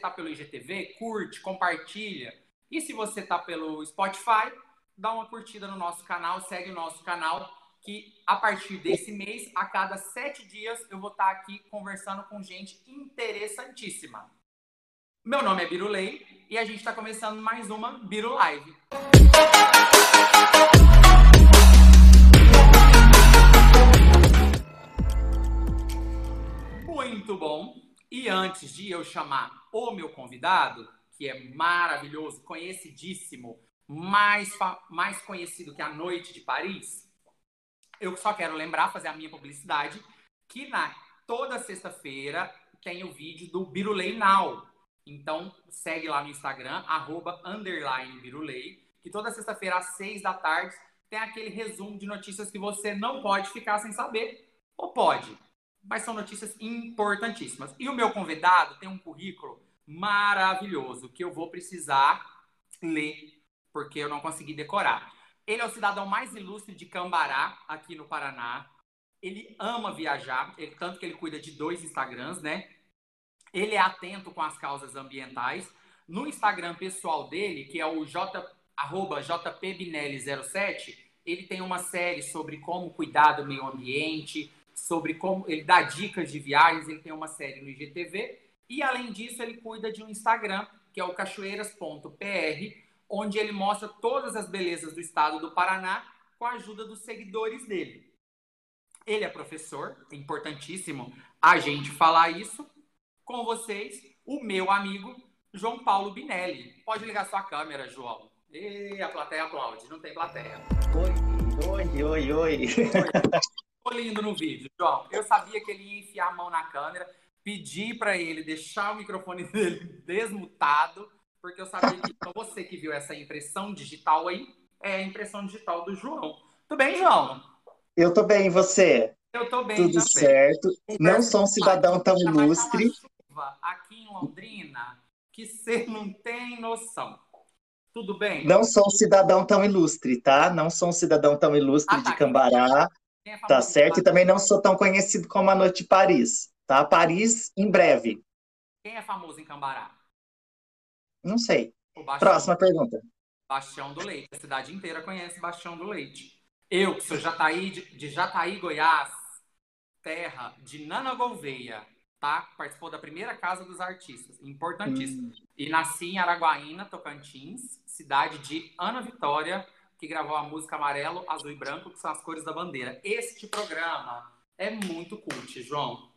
tá pelo IGTV, curte, compartilha. E se você tá pelo Spotify, dá uma curtida no nosso canal, segue o nosso canal, que a partir desse mês, a cada sete dias, eu vou estar tá aqui conversando com gente interessantíssima. Meu nome é Birulei e a gente está começando mais uma Biru Live. Muito bom. E antes de eu chamar o meu convidado, que é maravilhoso, conhecidíssimo, mais, mais conhecido que a Noite de Paris, eu só quero lembrar, fazer a minha publicidade, que na toda sexta-feira tem o vídeo do Birulei Now. Então, segue lá no Instagram, arroba, underline Birulei, que toda sexta-feira às seis da tarde tem aquele resumo de notícias que você não pode ficar sem saber. Ou pode, mas são notícias importantíssimas. E o meu convidado tem um currículo maravilhoso que eu vou precisar ler, porque eu não consegui decorar. Ele é o cidadão mais ilustre de Cambará, aqui no Paraná. Ele ama viajar, ele, tanto que ele cuida de dois Instagrams, né? Ele é atento com as causas ambientais. No Instagram pessoal dele, que é o J, arroba jpbinelli07, ele tem uma série sobre como cuidar do meio ambiente, sobre como ele dá dicas de viagens, ele tem uma série no IGTV e além disso ele cuida de um Instagram que é o cachoeiras.pr, onde ele mostra todas as belezas do estado do Paraná com a ajuda dos seguidores dele. Ele é professor, é importantíssimo a gente falar isso com vocês, o meu amigo João Paulo Binelli. Pode ligar sua câmera, João. E a plateia aplaude, não tem plateia. Oi, oi, oi, oi. Ficou lindo no vídeo, João. Eu sabia que ele ia enfiar a mão na câmera, pedir para ele deixar o microfone dele desmutado, porque eu sabia que então, você que viu essa impressão digital aí, é a impressão digital do João. Tudo bem, João? Eu tô bem, e você? Eu tô bem Tudo também. certo. Não sou um cidadão tão ilustre. Aqui em Londrina, que você não tem noção. Tudo bem? Não sou um cidadão tão ilustre, tá? Não sou um cidadão tão ilustre ah, tá. de Cambará. É tá certo? E também não sou tão conhecido como a Noite de Paris, tá? Paris em breve. Quem é famoso em Cambará? Não sei. Próxima pergunta. Bastião do Leite. A cidade inteira conhece Bastião do Leite. Eu, que sou Jataí, de, de Jataí, Goiás, terra de Nana Gouveia, tá? Participou da primeira Casa dos Artistas, importantíssimo. Hum. E nasci em Araguaína, Tocantins, cidade de Ana Vitória, que gravou a música Amarelo, Azul e Branco, que são as cores da bandeira. Este programa é muito cult, João.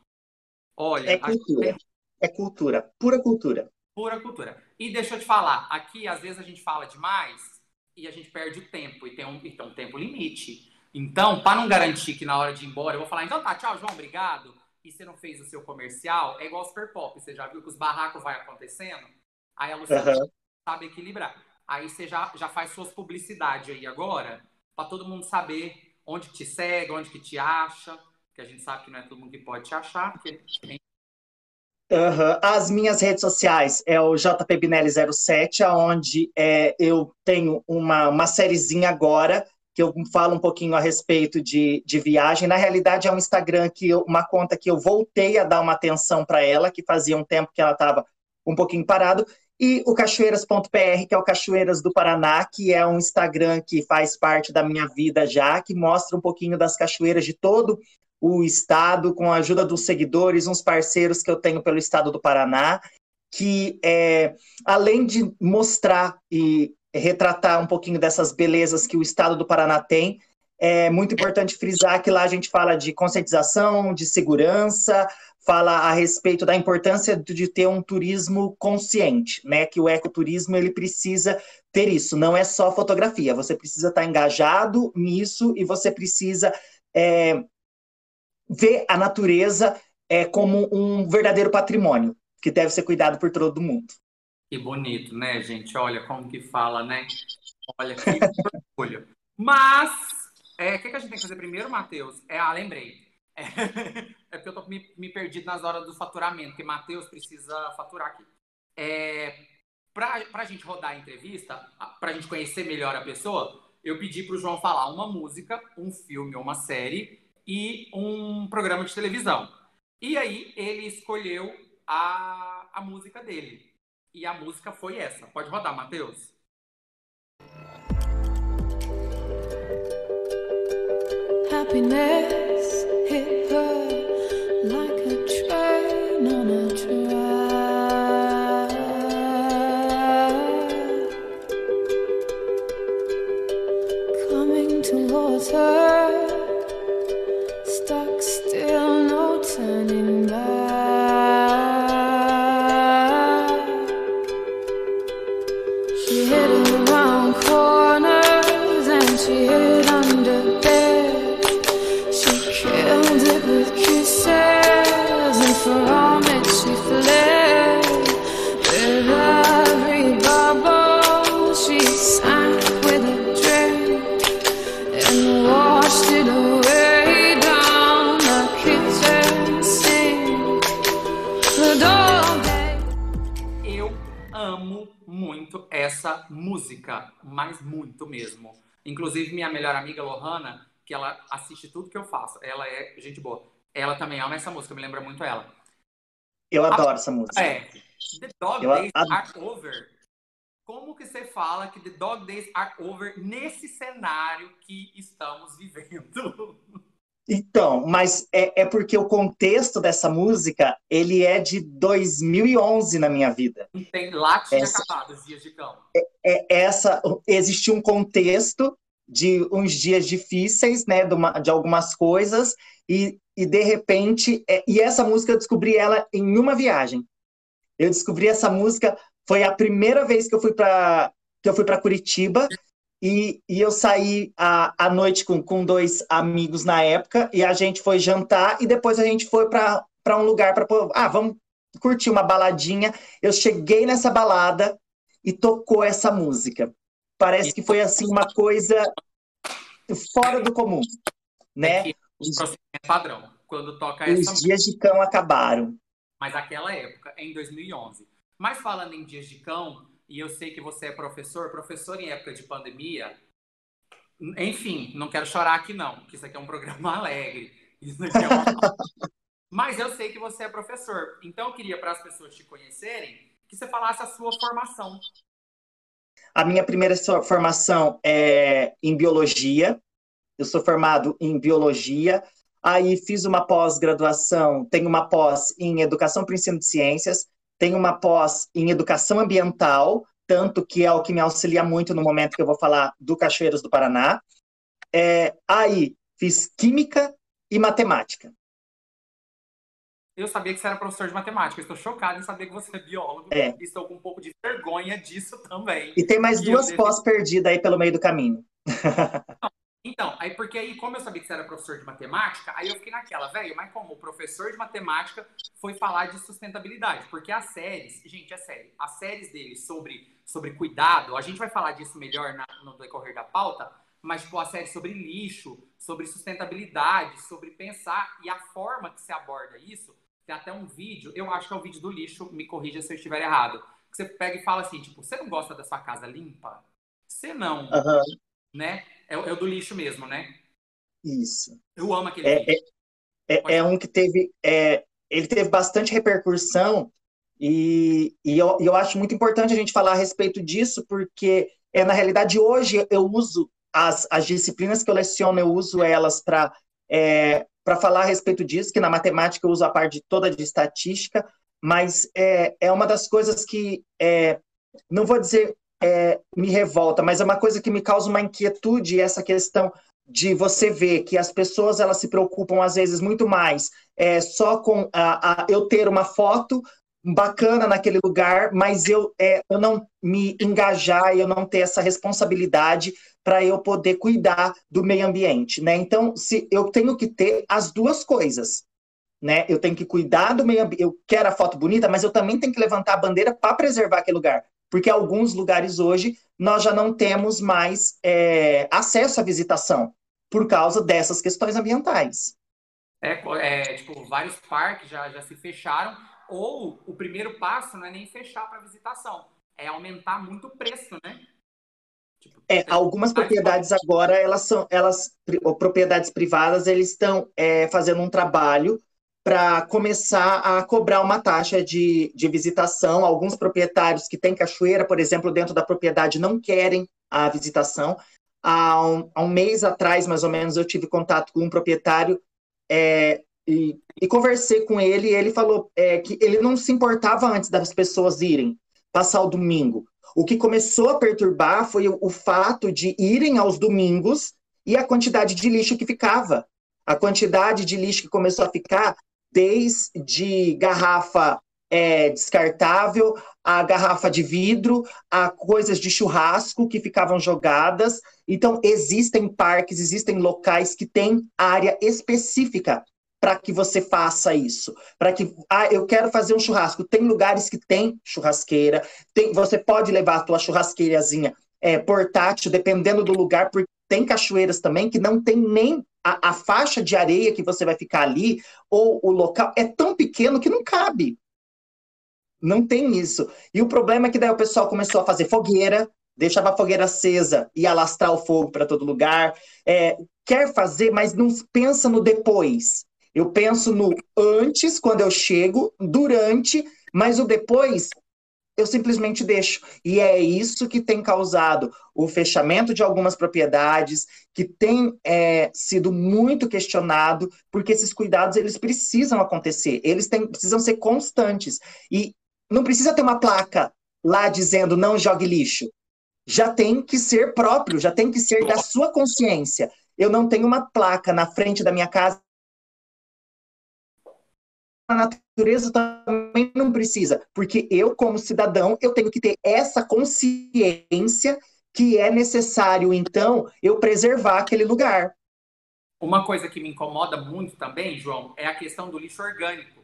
Olha, é cultura. Gente... É cultura, pura cultura. Pura cultura. E deixa eu te falar, aqui às vezes a gente fala demais e a gente perde o tempo, e tem um, e tem um tempo limite. Então, para não garantir que na hora de ir embora eu vou falar, então tá, tchau, João, obrigado, e você não fez o seu comercial, é igual Super Pop, você já viu que os barracos vai acontecendo? Aí a Luciana uhum. sabe equilibrar. Aí você já, já faz suas publicidades aí agora, para todo mundo saber onde te segue, onde que te acha, que a gente sabe que não é todo mundo que pode te achar, porque tem Uhum. As minhas redes sociais é o JPBinelli07, onde é, eu tenho uma, uma sériezinha agora que eu falo um pouquinho a respeito de, de viagem. Na realidade, é um Instagram que eu, uma conta que eu voltei a dar uma atenção para ela, que fazia um tempo que ela estava um pouquinho parado, e o cachoeiras.pr, que é o Cachoeiras do Paraná, que é um Instagram que faz parte da minha vida já, que mostra um pouquinho das cachoeiras de todo o estado, com a ajuda dos seguidores, uns parceiros que eu tenho pelo estado do Paraná, que é, além de mostrar e retratar um pouquinho dessas belezas que o estado do Paraná tem, é muito importante frisar que lá a gente fala de conscientização, de segurança, fala a respeito da importância de ter um turismo consciente, né? Que o ecoturismo ele precisa ter isso, não é só fotografia, você precisa estar engajado nisso e você precisa é, ver a natureza é, como um verdadeiro patrimônio que deve ser cuidado por todo mundo. Que bonito, né, gente? Olha como que fala, né? Olha que orgulho. Mas, é, o que, que a gente tem que fazer primeiro, Matheus? É, ah, lembrei. É, é porque eu tô me, me perdido nas horas do faturamento, porque Matheus precisa faturar aqui. É, para a gente rodar a entrevista, para a gente conhecer melhor a pessoa, eu pedi para o João falar uma música, um filme ou uma série e um programa de televisão. E aí ele escolheu a, a música dele. E a música foi essa. Pode rodar, Matheus. Happiness assiste tudo que eu faço, ela é gente boa. Ela também ama essa música, me lembra muito ela. Eu adoro essa música. É. The Dog Eu Days ad- Are Over. Como que você fala que The Dog Days Are Over nesse cenário que estamos vivendo? Então, mas é, é porque o contexto dessa música, ele é de 2011 na minha vida. Tem lá tinha Essa- acabado os dias de cão. É essa, existia um contexto de uns dias difíceis, né, de, uma- de algumas coisas, e, e de repente, é- e essa música eu descobri ela em uma viagem. Eu descobri essa música, foi a primeira vez que eu fui para que eu fui para Curitiba, e, e eu saí à, noite com, com dois amigos na época, e a gente foi jantar, e depois a gente foi para um lugar para. Ah, vamos curtir uma baladinha. Eu cheguei nessa balada e tocou essa música. Parece que foi assim uma coisa fora do comum, né? É procedimento padrão. Quando toca Os essa dias de cão acabaram. Mas aquela época, em 2011. Mas falando em dias de cão, e eu sei que você é professor, professor em época de pandemia. Enfim, não quero chorar aqui não, que isso aqui é um programa alegre. É. Mas eu sei que você é professor. Então eu queria para as pessoas te conhecerem que você falasse a sua formação. A minha primeira formação é em biologia. Eu sou formado em biologia. Aí fiz uma pós-graduação, tenho uma pós em educação para ensino de ciências, tenho uma pós em educação ambiental, tanto que é o que me auxilia muito no momento que eu vou falar do Cachoeiras do Paraná. É, aí fiz química e matemática. Eu sabia que você era professor de matemática. Estou chocado em saber que você é biólogo. É. E estou com um pouco de vergonha disso também. E tem mais E duas pós perdidas aí pelo meio do caminho. Então, aí porque aí, como eu sabia que você era professor de matemática, aí eu fiquei naquela, velho, mas como o professor de matemática foi falar de sustentabilidade? Porque as séries, gente, é sério, as séries dele sobre, sobre cuidado, a gente vai falar disso melhor na- no decorrer da pauta, mas tipo, a série sobre lixo, sobre sustentabilidade, sobre pensar e a forma que se aborda isso, tem até um vídeo, eu acho que é o vídeo do lixo, me corrija se eu estiver errado, que você pega e fala assim, tipo, você não gosta da sua casa limpa? Você não, Aham, né? É, o- é o do lixo mesmo, né? isso. Eu amo aquele É, vídeo. É, é um que teve, é, ele teve bastante repercussão e, e eu, eu acho muito importante a gente falar a respeito disso, porque é, na realidade hoje eu uso as, as disciplinas que eu leciono, eu uso elas para é, para falar a respeito disso, que na matemática eu uso a parte toda de estatística, mas é, é uma das coisas que, é, não vou dizer é, me revolta, mas é uma coisa que me causa uma inquietude, essa questão de você ver que as pessoas elas se preocupam às vezes muito mais é, só com a, a- eu ter uma foto bacana naquele lugar, mas eu, é, eu não me engajar eu não ter essa responsabilidade para eu poder cuidar do meio ambiente, né? Então, se eu tenho que ter as duas coisas, né? Eu tenho que cuidar do meio ambiente, eu quero a foto bonita, mas eu também tenho que levantar a bandeira para preservar aquele lugar, porque alguns lugares hoje nós já não temos mais é, acesso à visitação por causa dessas questões ambientais. É, é, tipo, vários parques já, já se fecharam, ou o primeiro passo não é nem fechar para visitação, é aumentar muito o preço, né? Tipo, É, algumas propriedades agora, elas são, elas, propriedades privadas, eles estão é, fazendo um trabalho para começar a cobrar uma taxa de, de visitação. Alguns proprietários que têm cachoeira, por exemplo, dentro da propriedade, não querem a visitação. Há um, há um mês atrás, mais ou menos, eu tive contato com um proprietário é, e, e, conversei com ele, e ele falou é, que ele não se importava antes das pessoas irem passar o domingo. O que começou a perturbar foi o, fato de irem aos domingos e a quantidade de lixo que ficava. A quantidade de lixo que começou a ficar desde garrafa é, descartável, a garrafa de vidro, a coisas de churrasco que ficavam jogadas. Então, existem parques, existem locais que têm área específica para que você faça isso. Para que, ah, eu quero fazer um churrasco. Tem lugares que tem churrasqueira, tem, você pode levar a tua churrasqueirazinha é, portátil, dependendo do lugar, porque tem cachoeiras também que não tem nem a, a, faixa de areia que você vai ficar ali, ou o local, é tão pequeno que não cabe. Não tem isso. E o problema é que daí o pessoal começou a fazer fogueira, deixava a fogueira acesa e alastrar o fogo para todo lugar. É, quer fazer, mas não pensa no depois. Eu penso no antes, quando eu chego, durante, mas o depois eu simplesmente deixo. E é isso que tem causado o fechamento de algumas propriedades, que tem é, sido muito questionado, porque esses cuidados eles precisam acontecer, eles têm, precisam ser constantes. E não precisa ter uma placa lá dizendo não jogue lixo. Já tem que ser próprio, já tem que ser da sua consciência. Eu não tenho uma placa na frente da minha casa natureza também não precisa, porque eu, como cidadão, eu tenho que ter essa consciência que é necessário, então, eu preservar aquele lugar. Uma coisa que me incomoda muito também, João, é a questão do lixo orgânico.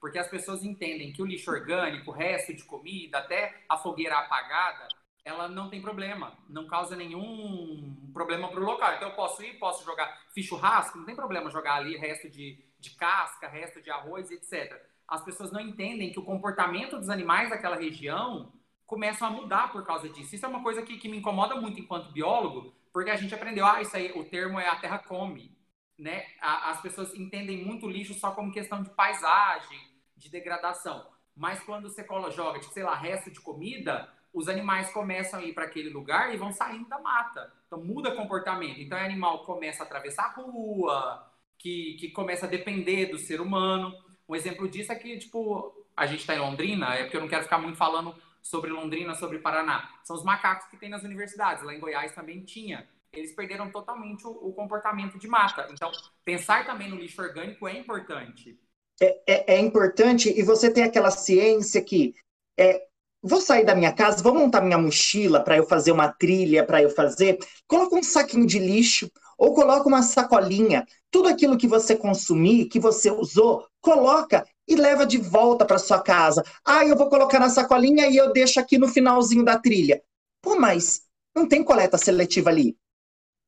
Porque as pessoas entendem que o lixo orgânico, o resto de comida, até a fogueira apagada, ela não tem problema, não causa nenhum problema para o local. Então eu posso ir, posso jogar, fiz churrasco, não tem problema jogar ali resto de, de casca, resto de arroz, etc. As pessoas não entendem que o comportamento dos animais daquela região começam a mudar por causa disso. Isso é uma coisa que, que me incomoda muito enquanto biólogo, porque a gente aprendeu, ah, isso aí, o termo é a terra come, né? As pessoas entendem muito lixo só como questão de paisagem, de degradação. Mas quando você joga, tipo, sei lá, resto de comida, os animais começam a ir para aquele lugar e vão saindo da mata. Então muda comportamento. Então o animal começa a atravessar a rua, que, que começa a depender do ser humano. Um exemplo disso é que, tipo, a gente está em Londrina, é porque eu não quero ficar muito falando sobre Londrina, sobre Paraná. São os macacos que tem nas universidades. Lá em Goiás também tinha. Eles perderam totalmente o, o comportamento de mata. Então, pensar também no lixo orgânico é importante. É, é, é importante e você tem aquela ciência que é, vou sair da minha casa, vou montar minha mochila para eu fazer uma trilha, para eu fazer. Coloca um saquinho de lixo ou coloca uma sacolinha. Tudo aquilo que você consumir, que você usou, coloca e leva de volta para sua casa. Ah, eu vou colocar na sacolinha e eu deixo aqui no finalzinho da trilha. Pô, mas não tem coleta seletiva ali.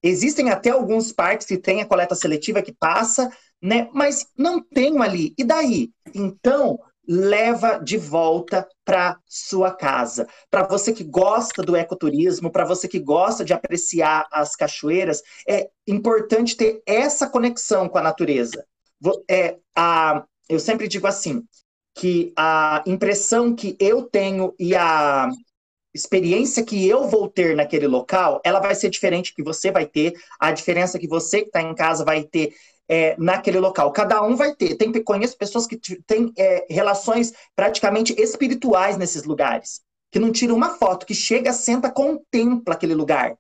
Existem até alguns parques que tem a coleta seletiva que passa, né? Mas não tem ali. E daí? Então, leva de volta para sua casa. Para você que gosta do ecoturismo, para você que gosta de apreciar as cachoeiras, é importante ter essa conexão com a natureza. É, a, eu sempre digo assim, que a impressão que eu tenho e a experiência que eu vou ter naquele local, ela vai ser diferente que você vai ter, a diferença que você que está em casa vai ter é, naquele local. Cada um vai ter. Tem, conheço pessoas que têm é, relações praticamente espirituais nesses lugares, que não tiram uma foto, que chega, senta, contempla aquele lugar,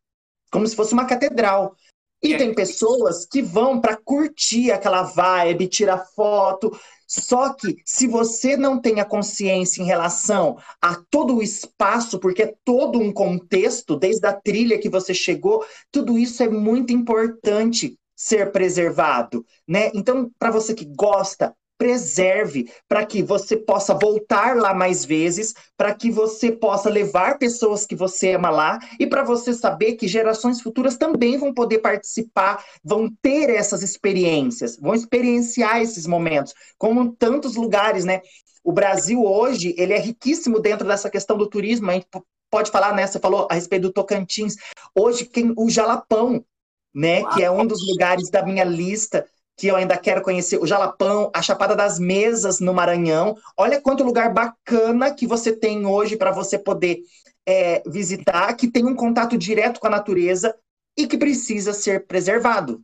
como se fosse uma catedral. E é. tem pessoas que vão para curtir aquela vibe, tirar foto. Só que se você não tem a consciência em relação a todo o espaço, porque é todo um contexto, desde a trilha que você chegou, tudo isso é muito importante ser preservado, né? Então, para você que gosta, preserve para que você possa voltar lá mais vezes, para que você possa levar pessoas que você ama lá e para você saber que gerações futuras também vão poder participar, vão ter essas experiências, vão experienciar esses momentos, como tantos lugares, né? O Brasil hoje, ele é riquíssimo dentro dessa questão do turismo, a gente pode falar, né? Você falou a respeito do Tocantins. Hoje, quem, o Jalapão, né? Que é um dos lugares da minha lista que eu ainda quero conhecer o Jalapão, a Chapada das Mesas no Maranhão. Olha quanto lugar bacana que você tem hoje para você poder é, visitar, que tem um contato direto com a natureza e que precisa ser preservado.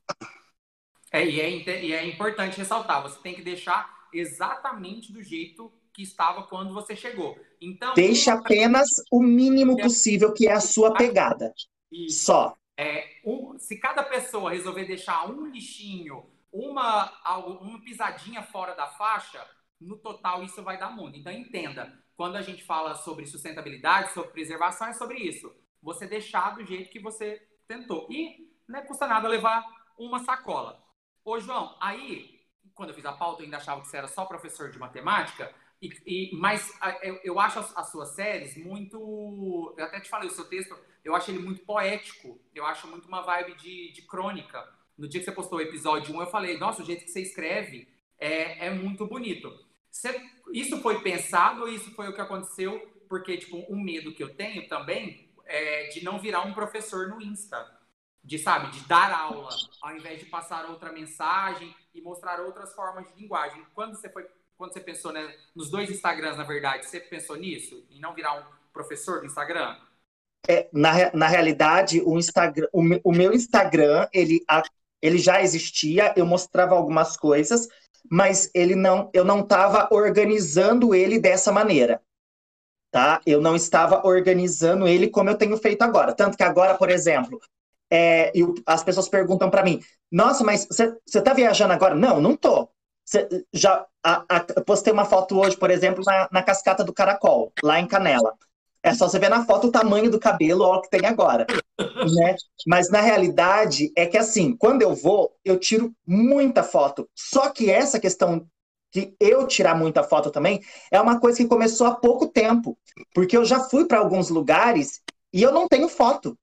É, e é, e é importante ressaltar, você tem que deixar exatamente do jeito que estava quando você chegou. Então, Deixe apenas o mínimo possível, que é a sua pegada. Isso. Só. É, um, se cada pessoa resolver deixar um lixinho, uma, uma pisadinha fora da faixa, no total isso vai dar muito. Então entenda, quando a gente fala sobre sustentabilidade, sobre preservação, é sobre isso. Você deixar do jeito que você tentou. E não custa nada levar uma sacola. Ô, João, aí, quando eu fiz a pauta, eu ainda achava que você era só professor de matemática, e, e, mas eu, eu acho as, as, suas séries muito. Eu até te falei, o seu texto, eu acho ele muito poético. Eu acho muito uma vibe de, de crônica. No dia que você postou o episódio 1, eu falei, nossa, o jeito que você escreve é, é muito bonito. Você, isso foi pensado ou isso foi o que aconteceu? Porque, tipo, um medo que eu tenho também é de não virar um professor no Insta. De, sabe, de dar aula, ao invés de passar outra mensagem e mostrar outras formas de linguagem. Quando você foi quando você pensou né, nos dois Instagrams, na verdade, você pensou nisso? Em não virar um professor do Instagram? É, na, na realidade, o, Instagram, o, o meu Instagram, ele, a, ele já existia, eu mostrava algumas coisas, mas ele não, eu não estava organizando ele dessa maneira. Tá? Eu não estava organizando ele como eu tenho feito agora. Tanto que agora, por exemplo, é, eu, as pessoas perguntam para mim: Nossa, mas você está viajando agora? Não, não tô já a, a, postei uma foto hoje, por exemplo, na, na cascata do Caracol, lá em Canela. É só você ver na foto o tamanho do cabelo, ó, que tem agora. né? Mas na realidade é que assim, quando eu vou, eu tiro muita foto. Só que essa questão de eu tirar muita foto também é uma coisa que começou há pouco tempo. Porque eu já fui para alguns lugares e eu não tenho foto.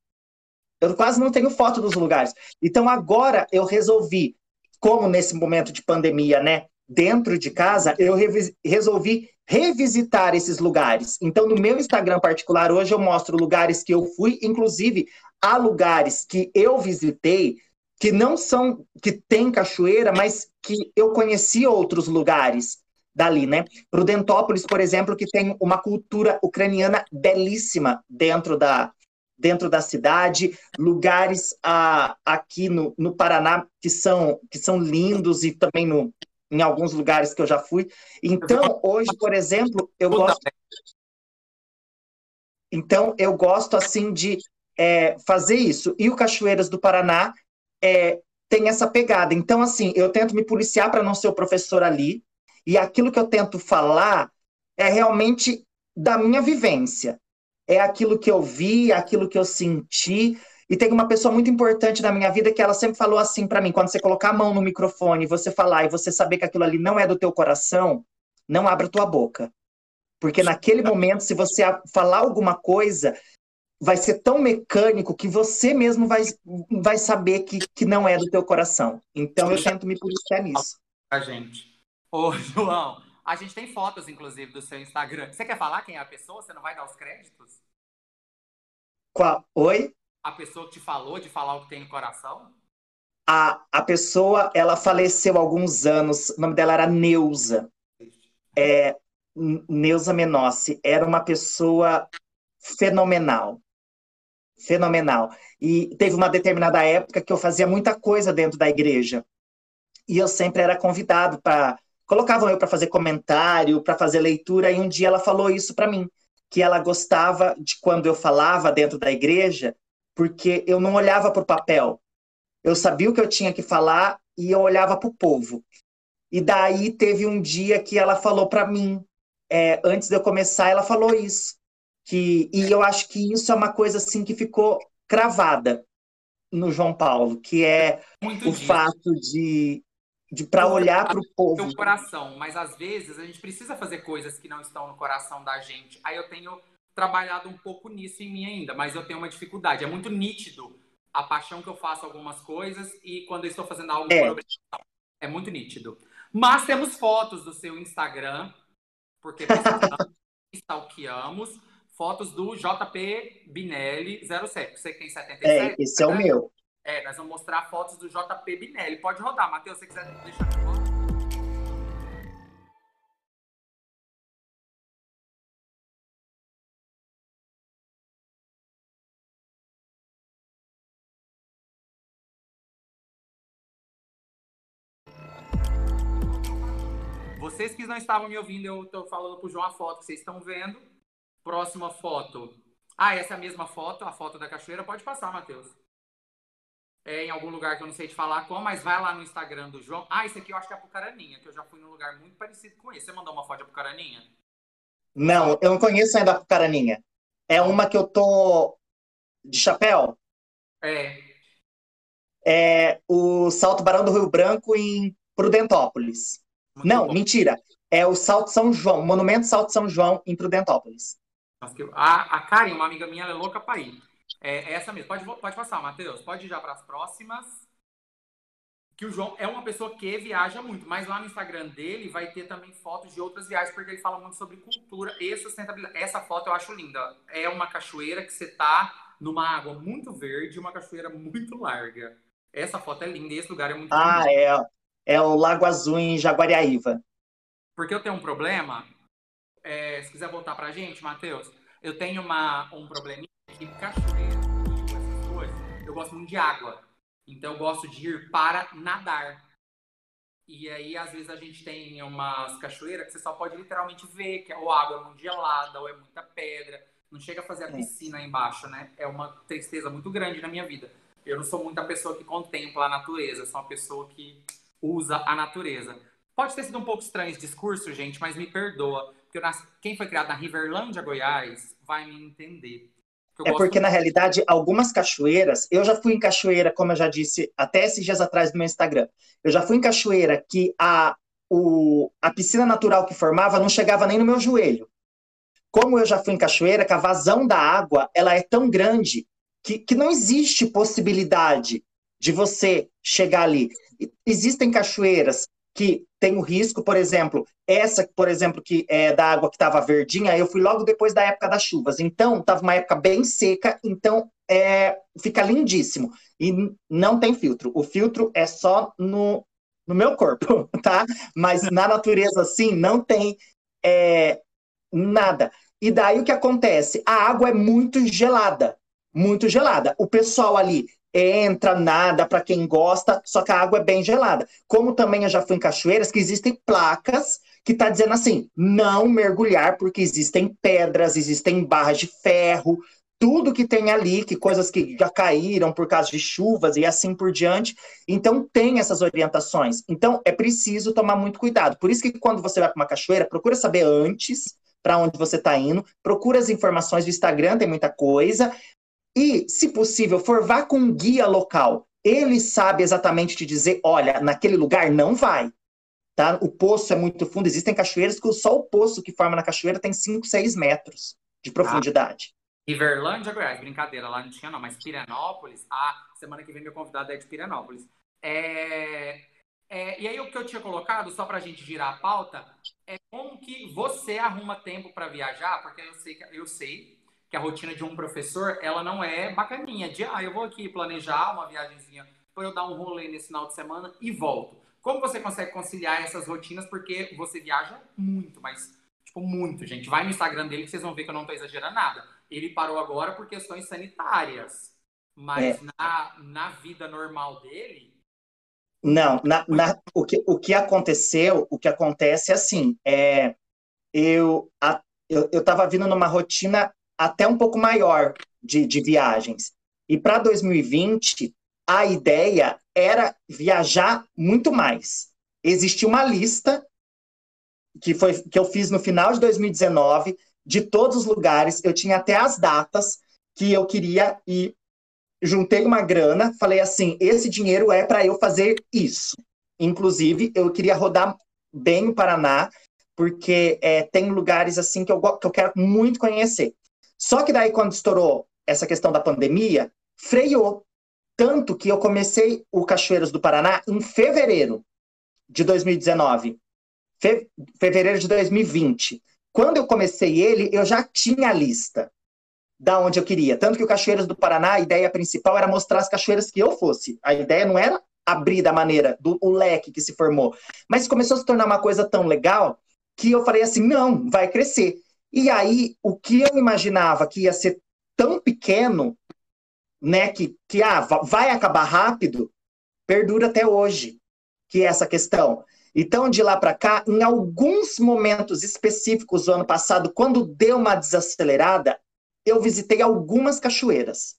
Eu quase não tenho foto dos lugares. Então agora eu resolvi como nesse momento de pandemia, né, dentro de casa, eu resolvi revisitar esses lugares. Então, no meu Instagram particular, hoje eu mostro lugares que eu fui, inclusive há lugares que eu visitei que não são, que tem cachoeira, mas que eu conheci outros lugares dali, né? Prudentópolis, por exemplo, que tem uma cultura ucraniana belíssima dentro da, dentro da cidade, lugares ah, aqui no, no Paraná que são, que são lindos e também no, em alguns lugares que eu já fui. Então, hoje, por exemplo, eu gosto. Então, eu gosto assim de é, fazer isso. E o Cachoeiras do Paraná é, tem essa pegada. Então, assim, eu tento me policiar para não ser o professor ali. E aquilo que eu tento falar é realmente da minha vivência é aquilo que eu vi, aquilo que eu senti. E tem uma pessoa muito importante na minha vida que ela sempre falou assim para mim: quando você colocar a mão no microfone, você falar e você saber que aquilo ali não é do teu coração, não abra tua boca. Porque naquele momento, se você falar alguma coisa, vai ser tão mecânico que você mesmo vai, vai saber que, que não é do teu coração. Então eu tento me policiar nisso. A gente. Ô, João, a gente tem fotos, inclusive, do seu Instagram. Você quer falar quem é a pessoa? Você não vai dar os créditos? Qual? Oi? A pessoa que te falou de falar o que tem no coração? A, a pessoa, ela faleceu há alguns anos. O nome dela era Neuza. É, Neuza Menossi. Era uma pessoa fenomenal. Fenomenal. E teve uma determinada época que eu fazia muita coisa dentro da igreja. E eu sempre era convidado para colocavam eu para fazer comentário, para fazer leitura, e um dia ela falou isso para mim, que ela gostava de quando eu falava dentro da igreja, porque eu não olhava para o papel. Eu sabia o que eu tinha que falar e eu olhava para o povo. E daí teve um dia que ela falou para mim, é, antes de eu começar, ela falou isso. Que, e eu acho que isso é uma coisa assim que ficou cravada no João Paulo, que é Muito o disso. fato de de para olhar para o povo. O coração, mas às vezes a gente precisa fazer coisas que não estão no coração da gente. Aí eu tenho trabalhado um pouco nisso em mim ainda, mas eu tenho uma dificuldade. É muito nítido a paixão que eu faço algumas coisas e quando eu estou fazendo algo é. por obrigação. É muito nítido. Mas temos fotos do seu Instagram, porque stalkeamos, fotos do JP Binelli 07. Você que tem 77. É, esse é o meu. É, nós vamos mostrar fotos do JP Binelli. Pode rodar, Matheus, se você quiser deixar a foto. Vocês que não estavam me ouvindo, eu estou falando para o João a foto que vocês estão vendo. Próxima foto. Ah, essa é a mesma foto, a foto da cachoeira. Pode passar, Matheus. É em algum lugar que eu não sei te falar como, mas vai lá no Instagram do João. Ah, esse aqui eu acho que é a Pucaraninha, que eu já fui num lugar muito parecido com esse. Você mandou uma foto de Pucaraninha? Não, eu não conheço ainda a Pucaraninha. É uma que eu tô de chapéu? É. É o Salto Barão do Rio Branco em Prudentópolis. Muito não, bom. mentira. É o Salto São João, Monumento Salto São João, em Prudentópolis. A, a Karen, uma amiga minha, ela é louca para ir. É, é, essa mesmo. Pode, pode passar, Matheus. Pode ir já para as próximas. Que o João é uma pessoa que viaja muito, mas lá no Instagram dele vai ter também fotos de outras viagens, porque ele fala muito sobre cultura e sustentabilidade. Essa foto eu acho linda. É uma cachoeira que você tá numa água muito verde, uma cachoeira muito larga. Essa foto é linda e esse lugar é muito Ah, lindo. é é o Lago Azul em Jaguariaíva. Porque eu tenho um problema, é, se quiser voltar para a gente, Matheus, eu tenho uma, um probleminha que cachoeira, essas coisas, eu gosto muito de água. Então eu gosto de ir para nadar. E aí, às vezes, a gente tem umas cachoeiras que você só pode literalmente ver, que é ou água é muito gelada, ou é muita pedra. Não chega a fazer a piscina aí embaixo, né? É uma tristeza muito grande na minha vida. Eu não sou muita pessoa que contempla a natureza, sou uma pessoa que usa a natureza. Pode ter sido um pouco estranho esse discurso, gente, mas me perdoa. Porque nas... quem foi criado na Riverlândia, Goiás, vai me entender. É porque, na realidade, algumas cachoeiras, eu já fui em cachoeira, como eu já disse até esses dias atrás no meu Instagram, eu já fui em cachoeira que a, o, a piscina natural que formava não chegava nem no meu joelho. Como eu já fui em cachoeira, que a vazão da água ela é tão grande que, que não existe possibilidade de você chegar ali. Existem cachoeiras que tem o risco, por exemplo, essa, por exemplo, que é da água que estava verdinha, eu fui logo depois da época das chuvas. Então, estava uma época bem seca, então é, fica lindíssimo. E não tem filtro. O filtro é só no, no meu corpo, tá? Mas na natureza, assim, não tem é, nada. E daí o que acontece? A água é muito gelada. Muito gelada. O pessoal ali entra, nada para quem gosta, só que a água é bem gelada. Como também eu já fui em cachoeiras que existem placas que tá dizendo assim: não mergulhar porque existem pedras, existem barras de ferro, tudo que tem ali, que coisas que já caíram por causa de chuvas e assim por diante. Então tem essas orientações. Então é preciso tomar muito cuidado. Por isso que quando você vai para uma cachoeira, procura saber antes para onde você está indo, procura as informações do Instagram, tem muita coisa, e, se possível, for vá com um guia local. Ele sabe exatamente te dizer, olha, naquele lugar não vai. Tá? O poço é muito fundo, existem cachoeiras que só o poço que forma na cachoeira tem 5, 6 metros de profundidade. Ah. Riverlândia, Goiás, brincadeira, lá não tinha não, mas Pirenópolis, ah, semana que vem meu convidado é de Pirenópolis. É, é, e aí o que eu tinha colocado, só para a gente girar a pauta, é como que você arruma tempo para viajar, porque eu sei, eu sei que a rotina de um professor, ela não é bacaninha, de, ah, eu vou aqui planejar uma viagemzinha, para eu dar um rolê nesse final de semana e volto. Como você consegue conciliar essas rotinas? Porque você viaja muito, mas, tipo, muito, gente. Vai no Instagram dele que vocês vão ver que eu não estou exagerando nada. Ele parou agora por questões sanitárias. Mas é. na, na vida normal dele. Não, na, na, o, que, o que aconteceu, o que acontece é assim, é, eu, a, eu, eu tava vindo numa rotina até um pouco maior de, de viagens. E para 2020, a ideia era viajar muito mais. Existia uma lista que, foi, que eu fiz no final de 2019, de todos os lugares, eu tinha até as datas que eu queria e juntei uma grana, falei assim, esse dinheiro é para eu fazer isso. Inclusive, eu queria rodar bem o Paraná, porque é, tem lugares assim que eu, que eu quero muito conhecer. Só que daí, quando estourou essa questão da pandemia, freou. Tanto que eu comecei o Cachoeiras do Paraná em fevereiro de 2019. Fe fevereiro de 2020. Quando eu comecei ele, eu já tinha a lista. da onde eu queria. Tanto que o Cachoeiras do Paraná, a ideia principal era mostrar as cachoeiras que eu fosse. A ideia não era abrir da maneira do o leque que se formou, mas começou a se tornar uma coisa tão legal que eu falei assim, não, vai crescer. E aí, o que eu imaginava que ia ser tão pequeno, né, que, que ah, vai acabar rápido, perdura até hoje, que é essa questão. Então, de lá para cá, em alguns momentos específicos do ano passado, quando deu uma desacelerada, eu visitei algumas cachoeiras.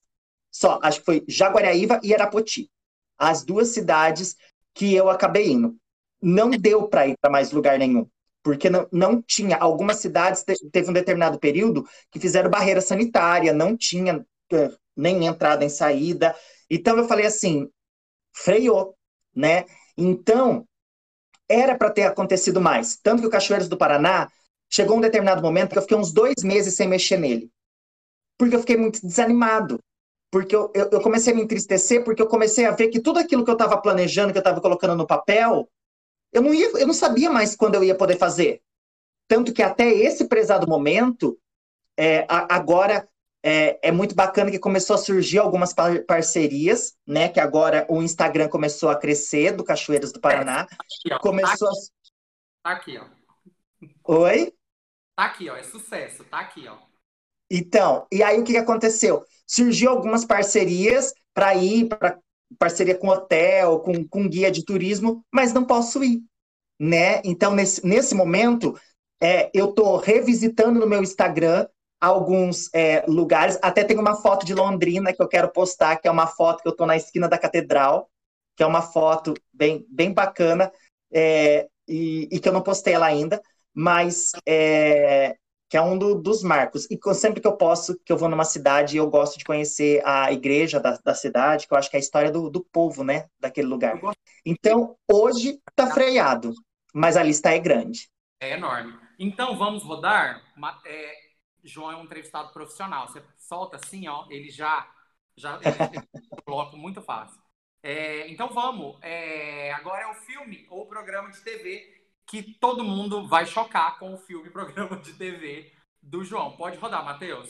Só, acho que foi Jaguariaíva e Arapoti. As duas cidades que eu acabei indo. Não deu para ir para mais lugar nenhum. Porque não, não tinha. Algumas cidades teve um determinado período que fizeram barreira sanitária, não tinha eh, nem entrada nem saída. Então eu falei assim, freou, né? Então, era para ter acontecido mais. Tanto que o Cachoeiras do Paraná chegou um determinado momento que eu fiquei uns dois meses sem mexer nele. Porque eu fiquei muito desanimado. Porque eu, eu, eu comecei a me entristecer, porque eu comecei a ver que tudo aquilo que eu estava planejando, que eu estava colocando no papel, eu não, ia, eu não sabia mais quando eu ia poder fazer. Tanto que até esse prezado momento, é, a, agora é, é, muito bacana que começou a surgir algumas par parcerias, né? Que agora o Instagram começou a crescer do Cachoeiras do Paraná. Aqui, ó, começou tá aqui, a... tá aqui, ó. Oi? Tá aqui, ó. É sucesso. Tá aqui, ó. Então, e aí o que, que aconteceu? Surgiu algumas parcerias para ir, para parceria com hotel, com, com guia de turismo, mas não posso ir, né? Então, nesse, nesse momento, é, eu estou revisitando no meu Instagram alguns é, lugares. Até tem uma foto de Londrina que eu quero postar, que é uma foto que eu estou na esquina da catedral, que é uma foto bem, bem bacana, é, e, e, que eu não postei ela ainda, mas é, que é um do, dos marcos. E sempre que eu posso, que eu vou numa cidade, eu gosto de conhecer a igreja da, da cidade, que eu acho que é a história do, do povo, né, daquele lugar. Então, hoje está freado, mas a lista é grande. É enorme. Então, vamos rodar é João é um entrevistado profissional. Você solta assim, ó, ele já já coloca muito fácil. É, então vamos. É, agora é o filme ou o programa de TV que todo mundo vai chocar com o filme programa de TV do João. Pode rodar, Matheus.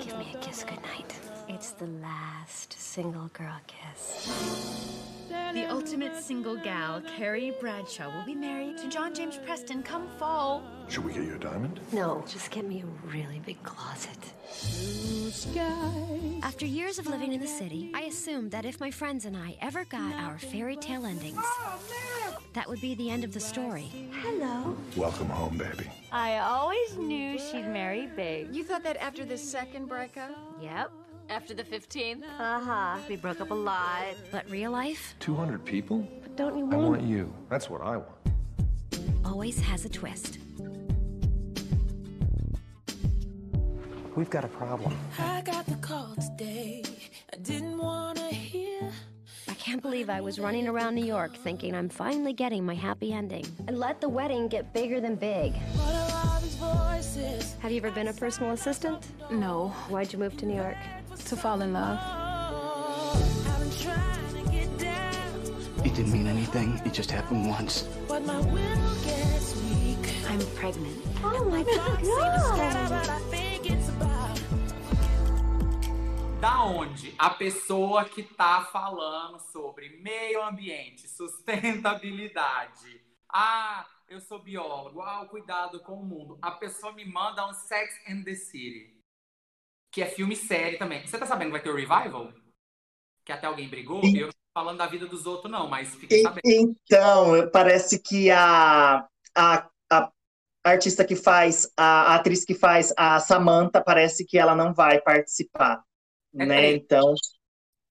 Give me a kiss goodnight. It's the last single girl kiss. The ultimate single gal, Carrie Bradshaw, will be married to John James Preston come fall. Should we get you a diamond? No, just get me a really big closet. After years of living in the city, I assumed that if my friends and I ever got our fairy tale endings, that would be the end of the story. Hello. Welcome home, baby. I always knew she'd marry big. You thought that after the second breakup? Yep. After the 15th? Uh-huh. We broke up a lot. But real life? 200 people? But don't you want... I want you. That's what I want. Always has a twist. We've got a problem. I got the call today. I didn't want to hear. I can't believe I was running around New York thinking I'm finally getting my happy ending. And let the wedding get bigger than big. Have you ever been a personal assistant? No. Why'd you move to New York? To fall in love. It didn't mean anything. It just happened once. But my will gets weak. I'm pregnant. Oh my god! Da onde a pessoa que tá falando sobre meio ambiente, sustentabilidade, ah, eu sou biólogo, ah, cuidado com o mundo, a pessoa me manda um Sex and the City que é filme série também. Você tá sabendo que vai ter o revival? Que até alguém brigou? E... Eu não tô falando da vida dos outros, não, mas fiquei sabendo. Então, parece que a, a, a artista que faz, a, a atriz que faz a Samantha, parece que ela não vai participar. É né? Então,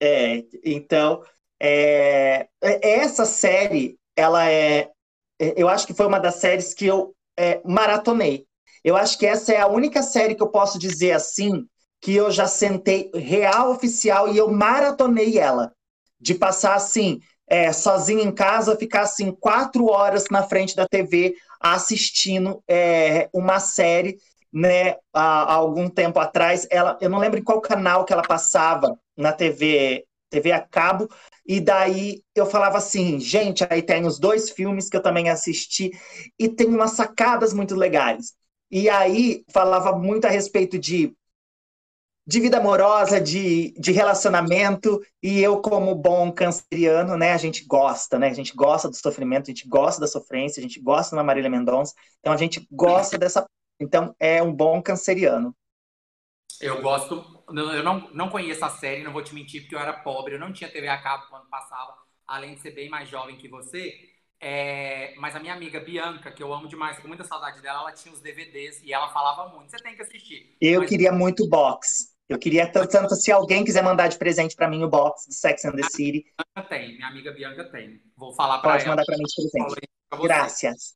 é, então é, essa série, ela é. Eu acho que foi uma das séries que eu é, maratonei. Eu acho que essa é a única série que eu posso dizer assim que eu já sentei real oficial e eu maratonei ela. De passar assim, é, sozinho em casa, ficar assim quatro horas na frente da TV assistindo é, uma série, né? Há, há, algum tempo atrás, ela, eu não lembro em qual canal que ela passava na TV TV a cabo, e daí eu falava assim, gente, aí tem os dois filmes que eu também assisti, e tem umas sacadas muito legais. E aí falava muito a respeito de, de vida amorosa, de, de relacionamento, e eu, como bom canceriano, né, a gente gosta, né? A gente gosta do sofrimento, a gente gosta da sofrência, a gente gosta da Marília Mendonça, então a gente gosta dessa. Então é um bom canceriano. Eu gosto. Eu não, não conheço a série, não vou te mentir, porque eu era pobre, eu não tinha TV a cabo quando passava, além de ser bem mais jovem que você. É, mas a minha amiga Bianca, que eu amo demais, com muita saudade dela, ela tinha os DVDs e ela falava muito. Você tem que assistir. Eu mas... queria muito box. Eu queria tanto, tanto, se alguém quiser mandar de presente para mim o box do Sex and the City. Bianca tem, minha amiga Bianca tem. Vou falar para ela. Pode mandar para mim de presente. Graças.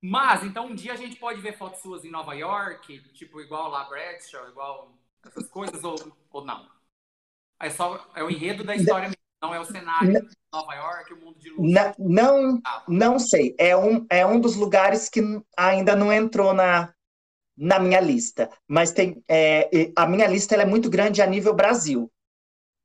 Mas, então, um dia a gente pode ver fotos suas em Nova York, tipo, igual lá Bradshaw, igual essas coisas, ou, ou não? É só é o enredo da história mesmo, não é o cenário de Nova York, o mundo de luz. Não, não, não sei. É um, é um dos lugares que ainda não entrou na, na minha lista. Mas tem é, a minha lista é muito grande a nível Brasil.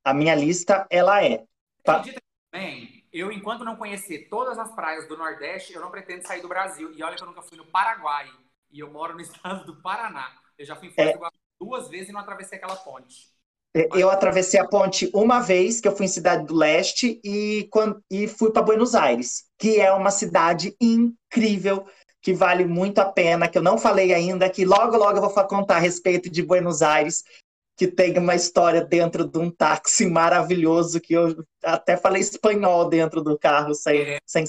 A minha lista, ela é. Acredita também eu, enquanto não conhecer todas as praias do Nordeste, eu não pretendo sair do Brasil. E olha que eu nunca fui no Paraguai. E eu moro no estado do Paraná. Eu já fui em Foz é. do Iguaçu duas vezes e não atravessei aquela ponte. É, eu atravessei a ponte uma vez, que eu fui em Cidade do Leste, e, quando, e fui para Buenos Aires, que é uma cidade incrível, que vale muito a pena, que eu não falei ainda, que logo, logo eu vou contar a respeito de Buenos Aires, que tem uma história dentro de um táxi maravilhoso, que eu até falei espanhol dentro do carro, sem... É, sem...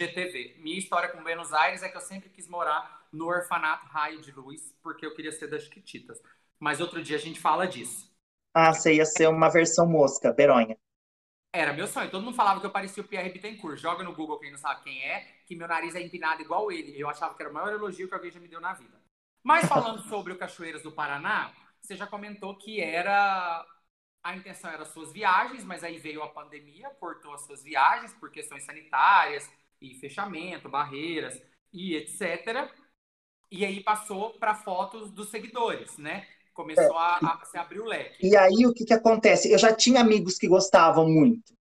GTV. Minha história com Buenos Aires é que eu sempre quis morar no orfanato Raio de Luz, porque eu queria ser das Chiquititas. Mas outro dia a gente fala disso. Ah, você ia ser uma versão mosca, Beronha. Era meu sonho. Todo mundo falava que eu parecia o Pierre Bittencourt. Joga no Google quem não sabe quem é, que meu nariz é empinado igual ele. Eu achava que era o maior elogio que alguém já me deu na vida. Mas falando sobre o Cachoeiras do Paraná, você já comentou que era a intenção era suas viagens, mas aí veio a pandemia, cortou as suas viagens por questões sanitárias e fechamento, barreiras e etc. E aí passou para fotos dos seguidores, né? Começou é. a, a se abrir o leque. E aí o que, que acontece? Eu já tinha amigos que gostavam muito,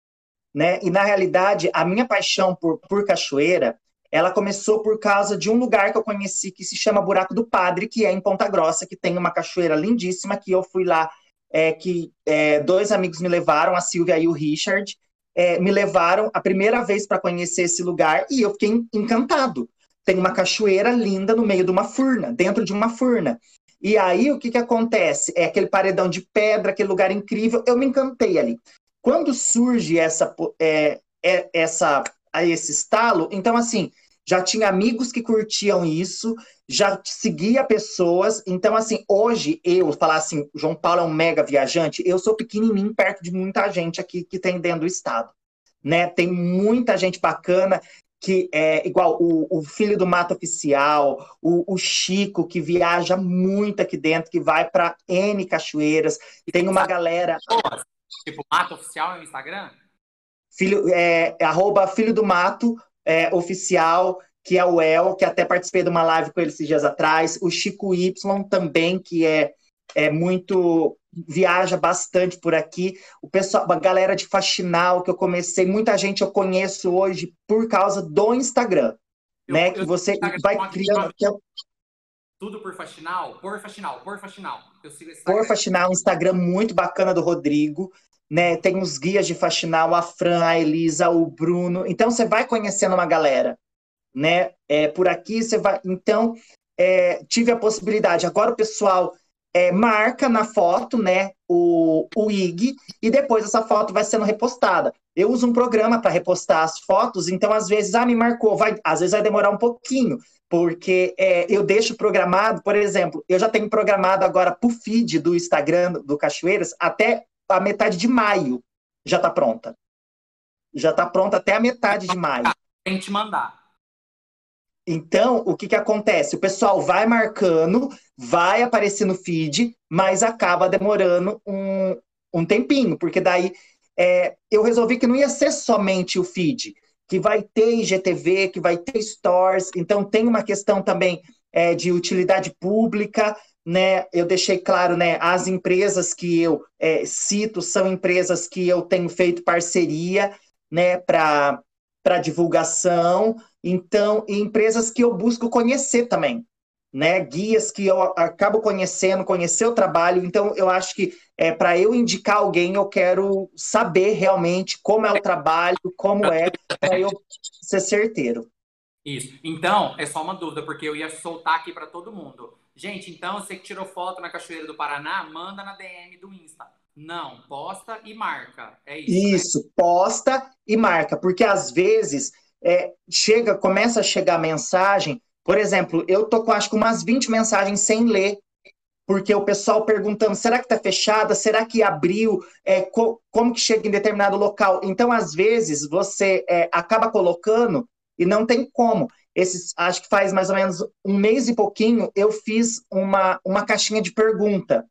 né? E na realidade a minha paixão por, por cachoeira ela começou por causa de um lugar que eu conheci que se chama Buraco do Padre, que é em Ponta Grossa, que tem uma cachoeira lindíssima, que eu fui lá, é, que é, dois amigos me levaram, a Silvia e o Richard, é, me levaram a primeira vez para conhecer esse lugar e eu fiquei encantado. Tem uma cachoeira linda no meio de uma furna, dentro de uma furna. E aí o que, que acontece? É aquele paredão de pedra, aquele lugar incrível. Eu me encantei ali. Quando surge essa, é, é, essa esse estalo. Então, assim, já tinha amigos que curtiam isso, já seguia pessoas. Então, assim, hoje eu falar assim, João Paulo é um mega viajante, eu sou pequenininho perto de muita gente aqui que tem dentro do estado. Né? Tem muita gente bacana que é igual o, o filho do Mato Oficial, o, o, Chico, que viaja muito aqui dentro, que vai para N cachoeiras. Tem uma galera. Tipo, Mato Oficial no Instagram? filho, é, arroba Filho do Mato é, oficial, que é o El, que até participei de uma live com ele esses dias atrás, o Chico Y também, que é, é muito viaja bastante por aqui. O pessoal, a galera de Faxinal que eu comecei, muita gente eu conheço hoje por causa do Instagram, eu, né? Eu, que você vai criando. Tudo por Faxinal, por Faxinal, por Faxinal. Eu sigo esse por Faxinal, Instagram muito bacana do Rodrigo né? Tem os guias de faxinal, a Fran, a Elisa, o Bruno. Então você vai conhecendo uma galera, né? É, por aqui você vai. Então é, tive a possibilidade. Agora o pessoal é, marca na foto, né? O, o IG e depois essa foto vai sendo repostada. Eu uso um programa para repostar as fotos, então às vezes, ah, me marcou, vai, às vezes vai demorar um pouquinho, porque é, eu deixo programado, por exemplo, eu já tenho programado agora para o feed do Instagram do Cachoeiras até a metade de maio já está pronta. Já está pronta até a metade de maio. Tem que mandar. Então, o que, que acontece? O pessoal vai marcando, vai aparecer no feed, mas acaba demorando um, um tempinho, porque daí é, eu resolvi que não ia ser somente o feed, que vai ter IGTV, que vai ter stores, então tem uma questão também é, de utilidade pública, né? Eu deixei claro, né? As empresas que eu é, cito são empresas que eu tenho feito parceria, né? Para divulgação, então, e empresas que eu busco conhecer também, né? Guias que eu acabo conhecendo, conhecer o trabalho. Então, eu acho que é, para eu indicar alguém, eu quero saber realmente como é o trabalho, como é, para eu ser certeiro. Isso. Então, é só uma dúvida, porque eu ia soltar aqui para todo mundo. Gente, então, você que tirou foto na Cachoeira do Paraná, manda na DM do Insta. Não, posta e marca. É isso. Né? Isso, né? posta e marca, porque às vezes é, chega, começa a chegar mensagem. Por exemplo, eu tô com acho que umas 20 mensagens sem ler, porque o pessoal perguntando: será que tá fechada? Será que abriu? É, co como que chega em determinado local? Então, às vezes, você é, acaba colocando e não tem como. Esses, acho que faz mais ou menos um mês e pouquinho, eu fiz uma, uma caixinha de pergunta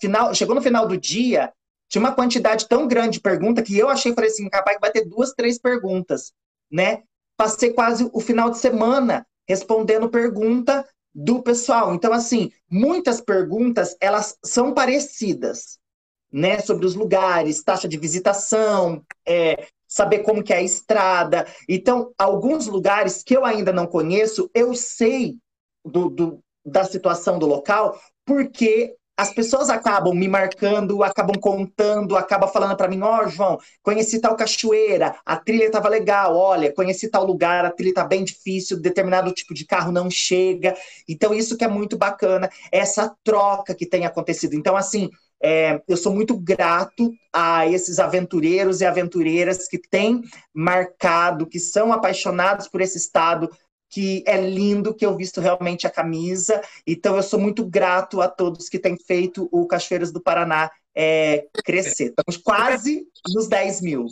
final, chegou no final do dia, tinha uma quantidade tão grande de pergunta que eu achei, falei assim, capaz que vai ter duas, três perguntas, né? Passei quase o final de semana respondendo pergunta do pessoal. Então, assim, muitas perguntas, elas são parecidas, né? Sobre os lugares, taxa de visitação, é, saber como que é a estrada. Então, alguns lugares que eu ainda não conheço, eu sei do, do da situação do local, porque as pessoas acabam me marcando, acabam contando, acabam falando para mim, ó, oh, João, conheci tal cachoeira, a trilha estava legal, olha, conheci tal lugar, a trilha está bem difícil, determinado tipo de carro não chega. Então, isso que é muito bacana, essa troca que tem acontecido. Então, assim, é, eu sou muito grato a esses aventureiros e aventureiras que têm marcado, que são apaixonados por esse estado, que é lindo, que eu visto realmente a camisa. Então, eu sou muito grato a todos que têm feito o Cachoeiras do Paraná é, crescer. Estamos quase nos 10 mil.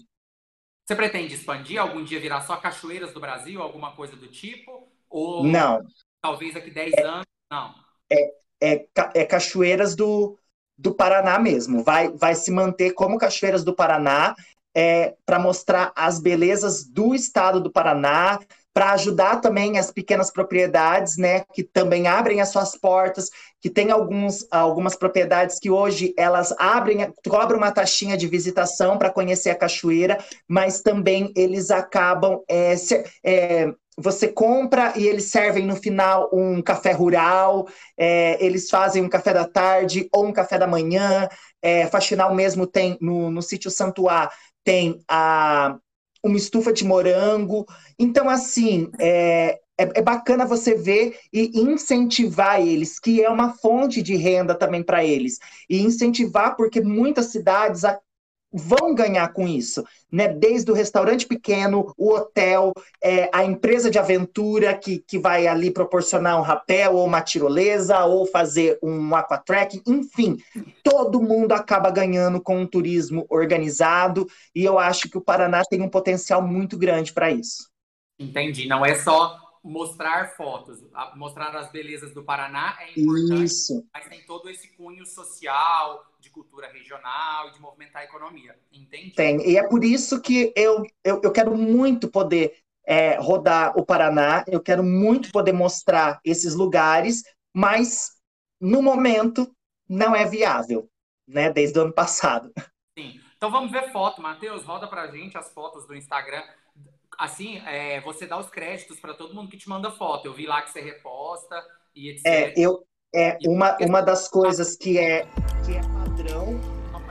Você pretende expandir algum dia virar só Cachoeiras do Brasil, alguma coisa do tipo? Ou não. Talvez daqui 10 é, anos? Não. É, é, é Cachoeiras do, do Paraná mesmo. Vai, vai se manter como Cachoeiras do Paraná é, para mostrar as belezas do estado do Paraná, para ajudar também as pequenas propriedades, né, que também abrem as suas portas, que tem alguns, algumas propriedades que hoje elas abrem, cobram uma taxinha de visitação para conhecer a cachoeira, mas também eles acabam é, é, você compra e eles servem no final um café rural, é, eles fazem um café da tarde ou um café da manhã. É, Faxinal mesmo tem no, no sítio Santuá tem a, uma estufa de morango. Então, assim, é, é, é, bacana você ver e incentivar eles, que é uma fonte de renda também para eles. E incentivar, porque muitas cidades vão ganhar com isso, né? Desde o restaurante pequeno, o hotel, é, a empresa de aventura que, que vai ali proporcionar um rapel ou uma tirolesa ou fazer um aquatrack, enfim, todo mundo acaba ganhando com um turismo organizado e eu acho que o Paraná tem um potencial muito grande para isso. Entendi, não é só mostrar fotos, mostrar as belezas do Paraná é importante, Isso. mas tem todo esse cunho social, cultura regional e de movimentar a economia, entende? Tem, e é por isso que eu, eu, eu quero muito poder é, rodar o Paraná, eu quero muito poder mostrar esses lugares, mas no momento não é viável, né, desde o ano passado. Sim, então vamos ver foto, Matheus, roda pra gente as fotos do Instagram assim, é, você dá os créditos para todo mundo que te manda foto. Eu vi lá que você reposta e etc. É, eu, é uma, uma das coisas que é, que é padrão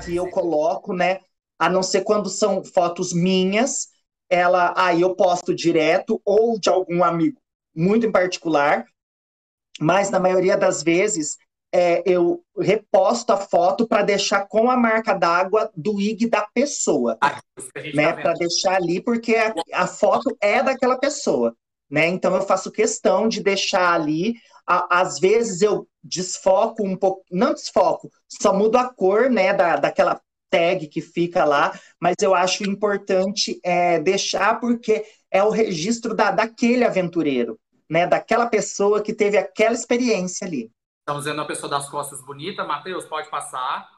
que eu coloco, né? A não ser quando são fotos minhas, ela aí eu posto direto ou de algum amigo muito em particular, mas na maioria das vezes é, eu reposto a foto para deixar com a marca d'água do IG da pessoa, ah, né? Tá para deixar ali porque a, a, foto é daquela pessoa, né? Então eu faço questão de deixar ali. A, às vezes eu desfoco um pouco, não desfoco, só mudo a cor, né? Da, daquela tag que fica lá, mas eu acho importante é, deixar porque é o registro da, daquele aventureiro, né? Daquela pessoa que teve aquela experiência ali. Estamos vendo uma pessoa das costas bonita. Matheus, pode passar.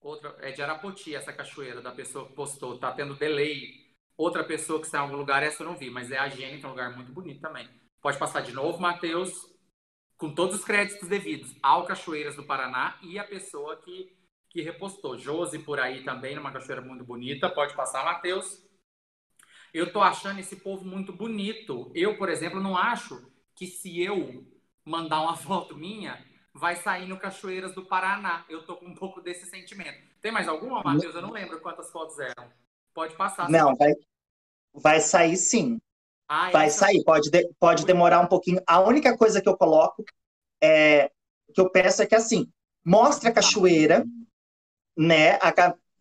Outra é de Arapoti, essa cachoeira da pessoa que postou. Tá tendo delay. Outra pessoa que está em algum lugar, essa eu não vi, mas é a que é um lugar muito bonito também. Pode passar de novo, Matheus, com todos os créditos devidos ao Cachoeiras do Paraná e a pessoa que, que repostou. Josi por aí também, numa cachoeira muito bonita. Pode passar, Matheus. Eu tô achando esse povo muito bonito. Eu, por exemplo, não acho que se eu mandar uma foto minha, vai sair no Cachoeiras do Paraná. Eu tô com um pouco desse sentimento. Tem mais alguma, Matheus? Eu não lembro quantas fotos eram. Pode passar. Não, vai, vai sair sim. Ah, vai então- sair, pode, de- pode demorar um pouquinho. A única coisa que eu coloco é que eu peço é que assim, mostre a cachoeira, né? A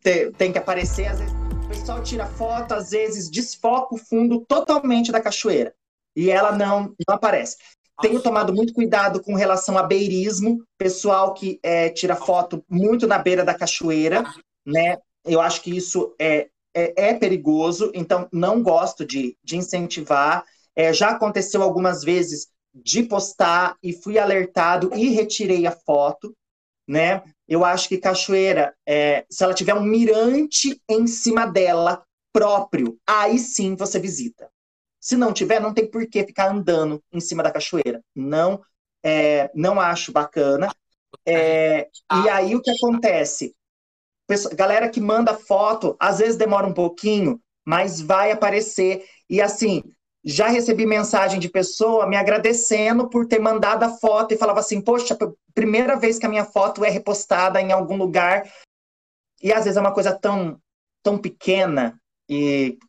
te- tem que aparecer, às vezes, o pessoal tira foto, às vezes desfoca o fundo totalmente da cachoeira. E ela não, não aparece. Tenho tomado muito cuidado com relação a beirismo, pessoal que é, tira foto muito na beira da cachoeira, né? Eu acho que isso é, é, é perigoso, então não gosto de, de incentivar. É, já aconteceu algumas vezes de postar e fui alertado e retirei a foto, né? Eu acho que cachoeira, é, se ela tiver um mirante em cima dela próprio, aí sim você visita. Se não tiver, não tem por que ficar andando em cima da cachoeira. Não, é, não acho bacana. É, e aí o que acontece? Galera que manda foto, às vezes demora um pouquinho, mas vai aparecer. E assim, já recebi mensagem de pessoa me agradecendo por ter mandado a foto e falava assim: Poxa, primeira vez que a minha foto é repostada em algum lugar. E às vezes é uma coisa tão, tão pequena e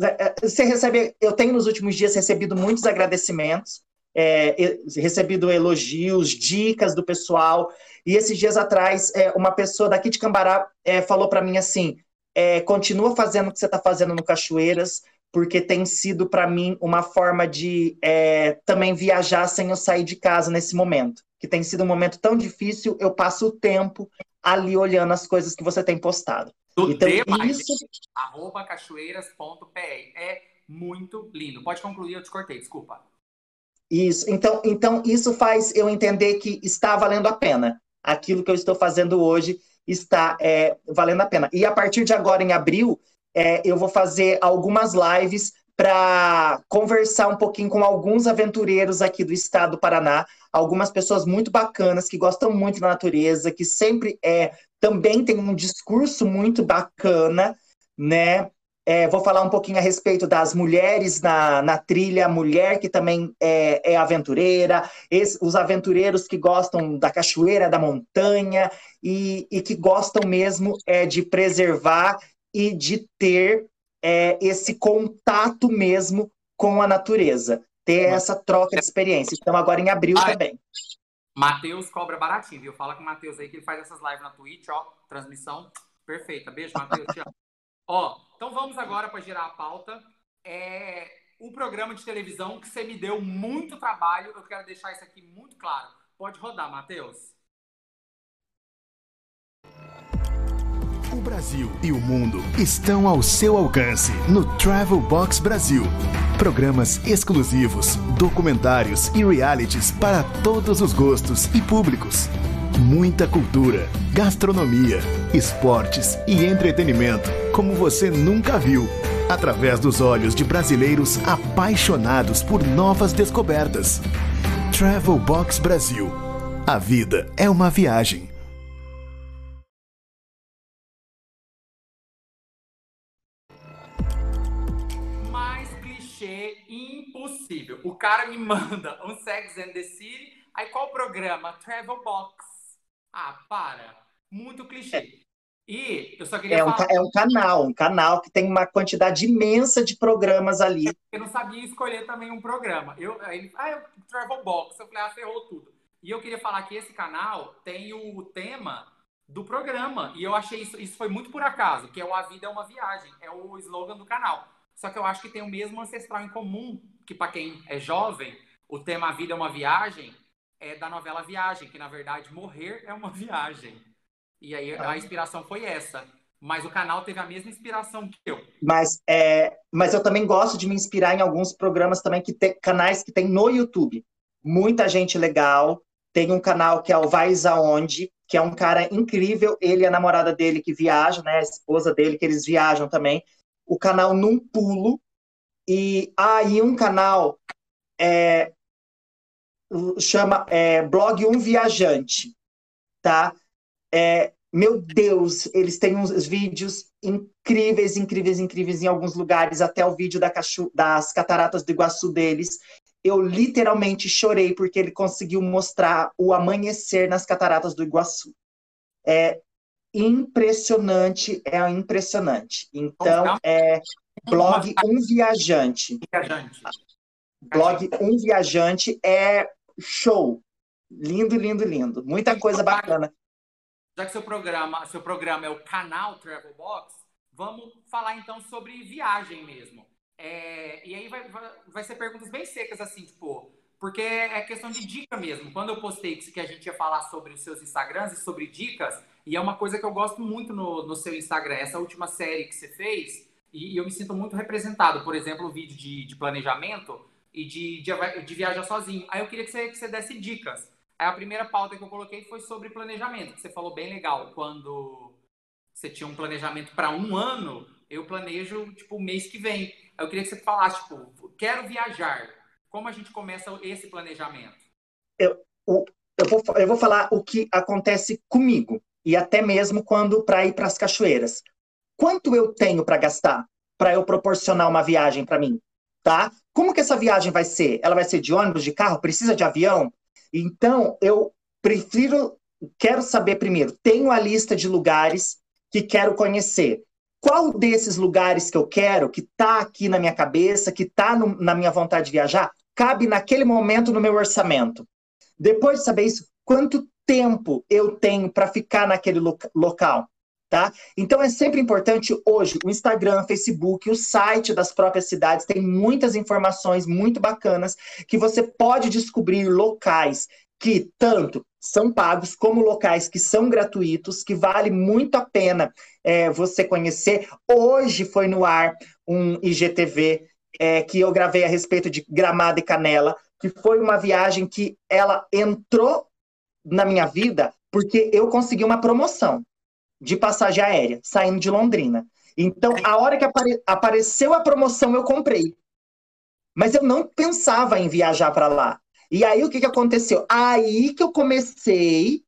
é, você recebe, eu tenho nos últimos dias recebido muitos agradecimentos, é, recebido elogios, dicas do pessoal. E esses dias atrás, é, uma pessoa daqui de Cambará é, falou para mim assim: é, continua fazendo o que você está fazendo no Cachoeiras, porque tem sido para mim uma forma de é, também viajar sem eu sair de casa nesse momento. Que tem sido um momento tão difícil, eu passo o tempo ali olhando as coisas que você tem postado. Do Então, demais, isso. Arroba cachoeiras.pr. É muito lindo. Pode concluir, eu te cortei, desculpa. Isso. Então, então, isso faz eu entender que está valendo a pena. Aquilo que eu estou fazendo hoje está é, valendo a pena. E a partir de agora, em abril, é, eu vou fazer algumas lives para conversar um pouquinho com alguns aventureiros aqui do estado do Paraná, algumas pessoas muito bacanas que gostam muito da natureza, que sempre é também tem um discurso muito bacana, né? É, vou falar um pouquinho a respeito das mulheres na, na trilha, mulher que também é, é aventureira, esse- os aventureiros que gostam da cachoeira, da montanha e, e que gostam mesmo é, de preservar e de ter é, esse contato mesmo com a natureza, ter essa troca de experiência. Então, agora em abril Ai. também. Matheus cobra baratinho, viu? Fala com o Matheus aí que ele faz essas lives na Twitch, ó. Transmissão perfeita. Beijo, Matheus. Te amo. Ó, então vamos agora para girar a pauta. É o programa de televisão que você me deu muito trabalho. Eu quero deixar isso aqui muito claro. Pode rodar, Matheus. O Brasil e o mundo estão ao seu alcance no Travel Box Brasil. Programas exclusivos, documentários e realities para todos os gostos e públicos. Muita cultura, gastronomia, esportes e entretenimento como você nunca viu. Através dos olhos de brasileiros apaixonados por novas descobertas. Travel Box Brasil. A vida é uma viagem. Mais clichê impossível. O cara me manda um Sex and the City. Aí qual programa? Travel Box. Ah, para. Muito clichê. E eu só queria É um, falar. é um canal, um canal que tem uma quantidade imensa de programas ali. Eu não sabia escolher também um programa. Eu, ele, ah, eu, Travel Box. Eu falei, ah, ferrou tudo. E eu queria falar que esse canal tem o tema do programa. E eu achei isso, isso foi muito por acaso, que é o A Vida é uma Viagem. É o slogan do canal. Só que eu acho que tem o mesmo ancestral em comum, que para quem é jovem, o tema A Vida é uma Viagem é da novela Viagem, que na verdade morrer é uma viagem. E aí a inspiração foi essa. Mas o canal teve a mesma inspiração que eu. Mas, é, mas eu também gosto de me inspirar em alguns programas também que tem canais que tem no YouTube. Muita gente legal. Tem um canal que é o Vais Aonde, que é um cara incrível. Ele e a namorada dele que viajam, né? A esposa dele, que eles viajam também. O canal Num Pulo. E aí um canal é, chama é, blog Um Viajante, tá? É, meu Deus, eles têm uns vídeos incríveis, incríveis, incríveis em alguns lugares, até o vídeo da cacho das cataratas do Iguaçu deles. Eu literalmente chorei porque ele conseguiu mostrar o amanhecer nas cataratas do Iguaçu. É impressionante, é impressionante. Então, é blog Um Viajante. Viajante. Blog Um Viajante é show. Lindo, lindo, lindo. Muita coisa bacana. Já que seu programa, seu programa é o canal Travel Box, vamos falar então sobre viagem mesmo. É, e aí vai, vai, vai, ser perguntas bem secas, assim, tipo, porque é questão de dica mesmo. Quando eu postei que a gente ia falar sobre os seus Instagrams e sobre dicas, e é uma coisa que eu gosto muito no, no seu Instagram, essa última série que você fez, e, e eu me sinto muito representado. Por exemplo, o vídeo de, de planejamento e de, de, de, viajar sozinho. Aí eu queria que você, que você desse dicas. Aí a primeira pauta que eu coloquei foi sobre planejamento, que você falou bem legal. Quando você tinha um planejamento para um ano, eu planejo, tipo, o mês que vem. Aí eu queria que você falasse, tipo, quero viajar. Como a gente começa esse planejamento? Eu, eu, eu, vou, eu vou falar o que acontece comigo, e até mesmo quando para ir para as cachoeiras. Quanto eu tenho para gastar para eu proporcionar uma viagem para mim? Tá? Como que essa viagem vai ser? Ela vai ser de ônibus, de carro? Precisa de avião? Então, eu prefiro, quero saber primeiro, tenho a lista de lugares que quero conhecer. Qual desses lugares que eu quero, que está aqui na minha cabeça, que está na minha vontade de viajar, cabe naquele momento no meu orçamento? Depois de saber isso, quanto tempo eu tenho para ficar naquele lo local? Tá? Então é sempre importante hoje o Instagram, Facebook, o site das próprias cidades tem muitas informações muito bacanas que você pode descobrir locais que tanto são pagos como locais que são gratuitos, que vale muito a pena é, você conhecer. Hoje foi no ar um IGTV é, que eu gravei a respeito de Gramado e Canela, que foi uma viagem que ela entrou na minha vida porque eu consegui uma promoção de passagem aérea, saindo de Londrina. Então, a hora que apare apareceu a promoção, eu comprei. Mas eu não pensava em viajar para lá. E aí, o que, que aconteceu? Aí que eu comecei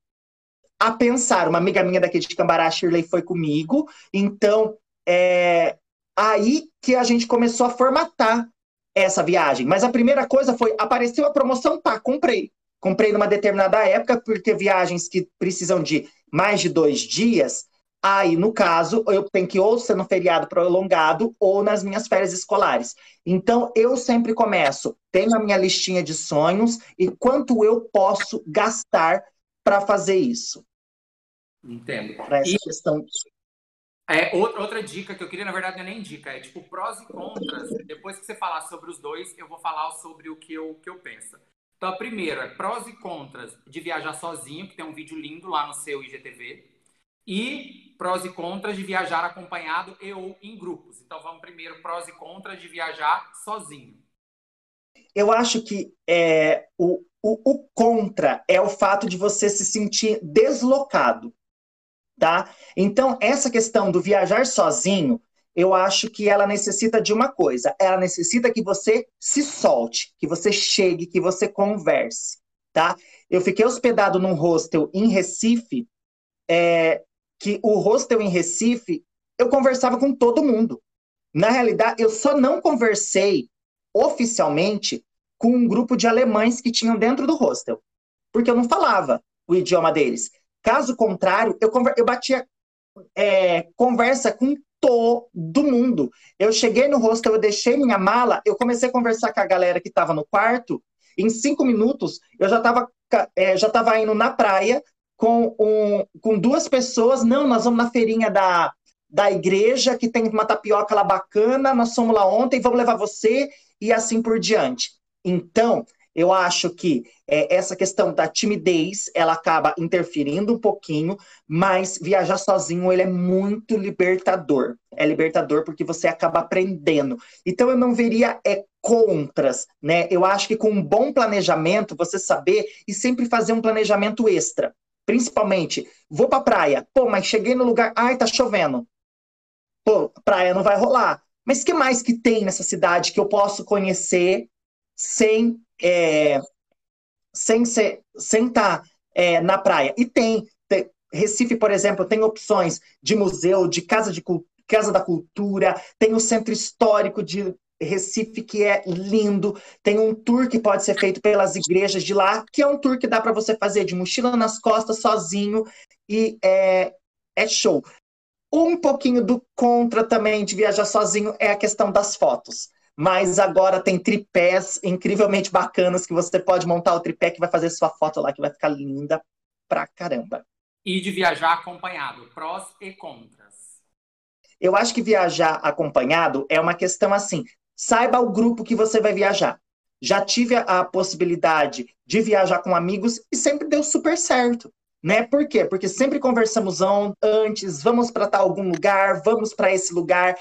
a pensar. Uma amiga minha daqui de Cambará, Shirley, foi comigo. Então, é aí que a gente começou a formatar essa viagem. Mas a primeira coisa foi, apareceu a promoção, pá, comprei. Comprei numa determinada época, porque viagens que precisam de mais de dois dias, aí, no caso, eu tenho que ou ser no feriado prolongado ou nas minhas férias escolares. Então, eu sempre começo, tenho a minha listinha de sonhos e quanto eu posso gastar para fazer isso. Entendo. Para essa e... questão. É, outra, outra dica que eu queria, na verdade, não é nem dica, é tipo prós e contras. Depois que você falar sobre os dois, eu vou falar sobre o que eu, que eu penso. Então, a primeira prós e contras de viajar sozinho, que tem um vídeo lindo lá no seu IGTV. E prós e contras de viajar acompanhado e ou em grupos. Então, vamos primeiro prós e contras de viajar sozinho. Eu acho que é, o, o, o contra é o fato de você se sentir deslocado, tá? Então, essa questão do viajar sozinho eu acho que ela necessita de uma coisa. Ela necessita que você se solte, que você chegue, que você converse, tá? Eu fiquei hospedado num hostel em Recife, é, que o hostel em Recife, eu conversava com todo mundo. Na realidade, eu só não conversei oficialmente com um grupo de alemães que tinham dentro do hostel, porque eu não falava o idioma deles. Caso contrário, eu, eu batia é, conversa com todo mundo. Eu cheguei no hostel, eu deixei minha mala, eu comecei a conversar com a galera que estava no quarto. Em cinco minutos, eu já estava é, já tava indo na praia com, um, com duas pessoas. Não, nós vamos na feirinha da, da igreja, que tem uma tapioca lá bacana, nós fomos lá ontem, vamos levar você, e assim por diante. Então, eu acho que é, essa questão da timidez, ela acaba interferindo um pouquinho, mas viajar sozinho, ele é muito libertador. É libertador porque você acaba aprendendo. Então, eu não veria é, contras, né? Eu acho que com um bom planejamento, você saber e sempre fazer um planejamento extra. Principalmente, vou pra praia, pô, mas cheguei no lugar, ai, tá chovendo. Pô, praia não vai rolar. Mas que mais que tem nessa cidade que eu posso conhecer sem é, sem ser, sem estar tá, é, na praia. E tem, tem, Recife, por exemplo, tem opções de museu, de casa de casa da cultura, tem o centro histórico de Recife que é lindo, tem um tour que pode ser feito pelas igrejas de lá, que é um tour que dá para você fazer de mochila nas costas, sozinho e é, é show. Um pouquinho do contra também de viajar sozinho é a questão das fotos. Mas agora tem tripés incrivelmente bacanas que você pode montar o tripé que vai fazer sua foto lá, que vai ficar linda pra caramba. E de viajar acompanhado, prós e contras. Eu acho que viajar acompanhado é uma questão assim. Saiba o grupo que você vai viajar. Já tive a possibilidade de viajar com amigos e sempre deu super certo né? Por quê? Porque sempre conversamos antes, vamos para tal algum lugar, vamos para esse lugar.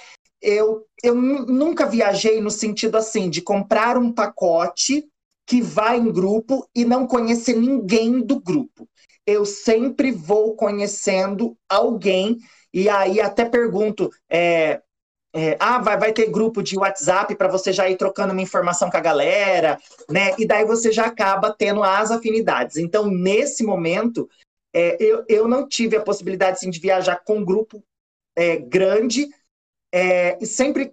Eu, eu nunca viajei no sentido assim de comprar um pacote que vai em grupo e não conhecer ninguém do grupo. Eu sempre vou conhecendo alguém e aí até pergunto, é, é, ah, vai, vai ter grupo de WhatsApp para você já ir trocando uma informação com a galera, né? E daí você já acaba tendo as afinidades. Então, nesse momento, é, eu, eu não tive a possibilidade assim, de viajar com um grupo é, grande é, e sempre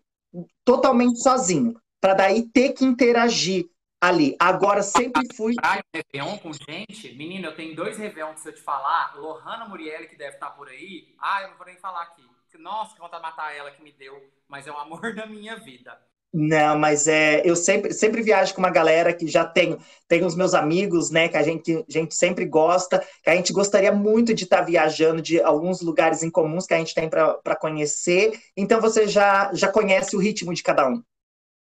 totalmente sozinho, para daí ter que interagir ali. Agora sempre fui. Praia, Réveillon com gente, menina, eu tenho dois Réveillon que se eu te falar, Lohana Muriel, que deve estar por aí, ah, eu não vou nem falar aqui. Nossa, que vontade de matar ela que me deu, mas é o amor da minha vida. Não, mas é, eu sempre, sempre viajo com uma galera que já tenho, tenho os meus amigos, né, que a gente, a gente sempre gosta, que a gente gostaria muito de estar tá viajando de alguns lugares em comuns que a gente tem para conhecer. Então você já, já conhece o ritmo de cada um.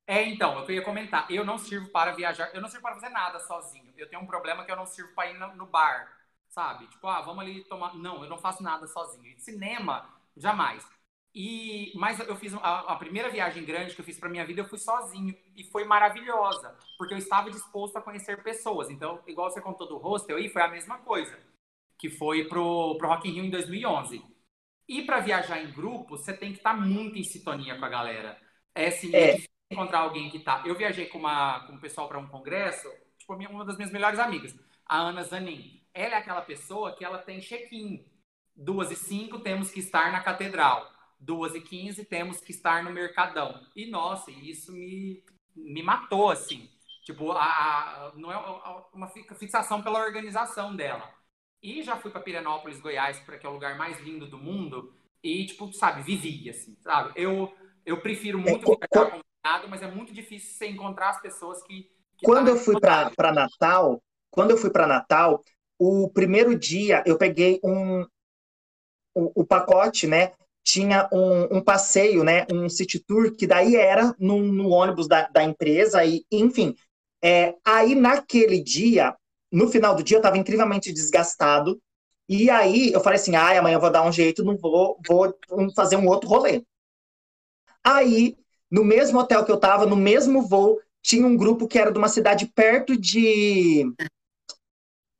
É, então, eu queria comentar. Eu não sirvo para viajar, eu não sirvo para fazer nada sozinho. Eu tenho um problema que eu não sirvo para ir no, no bar, sabe? Tipo, ah, vamos ali tomar. Não, eu não faço nada sozinho. Cinema, jamais. E, mas eu fiz a, a, primeira viagem grande que eu fiz para minha vida, eu fui sozinho e foi maravilhosa, porque eu estava disposto a conhecer pessoas. Então, igual você contou do hostel aí, foi a mesma coisa, que foi pro, pro Rock in Rio em 2011. E para viajar em grupo, você tem que estar tá muito em sintonia com a galera. É assim, é, é encontrar alguém que tá. Eu viajei com uma com um pessoal para um congresso, tipo uma das minhas melhores amigas, a Ana Zanin. Ela é aquela pessoa que ela tem check-in. Duas e cinco temos que estar na catedral 2h15 temos que estar no Mercadão. E, nossa, isso me, me matou, assim. Tipo, a, a não é uma fixação pela organização dela. E já fui para Pirenópolis, Goiás, que é o lugar mais lindo do mundo. E, tipo, sabe, vivi, assim, sabe? Eu, eu prefiro muito é, ficar acompanhado, mas é muito difícil você encontrar as pessoas que... que quando eu fui para Natal, quando eu fui para Natal, o primeiro dia eu peguei um, o, o pacote, né? Tinha um, um, passeio, né, um city tour, que daí era no, no ônibus da, da, empresa, e enfim. É, aí, naquele dia, no final do dia, eu estava incrivelmente desgastado, e aí eu falei assim, ai, amanhã eu vou dar um jeito, não vou, vou fazer um outro rolê. Aí, no mesmo hotel que eu estava, no mesmo voo, tinha um grupo que era de uma cidade perto de,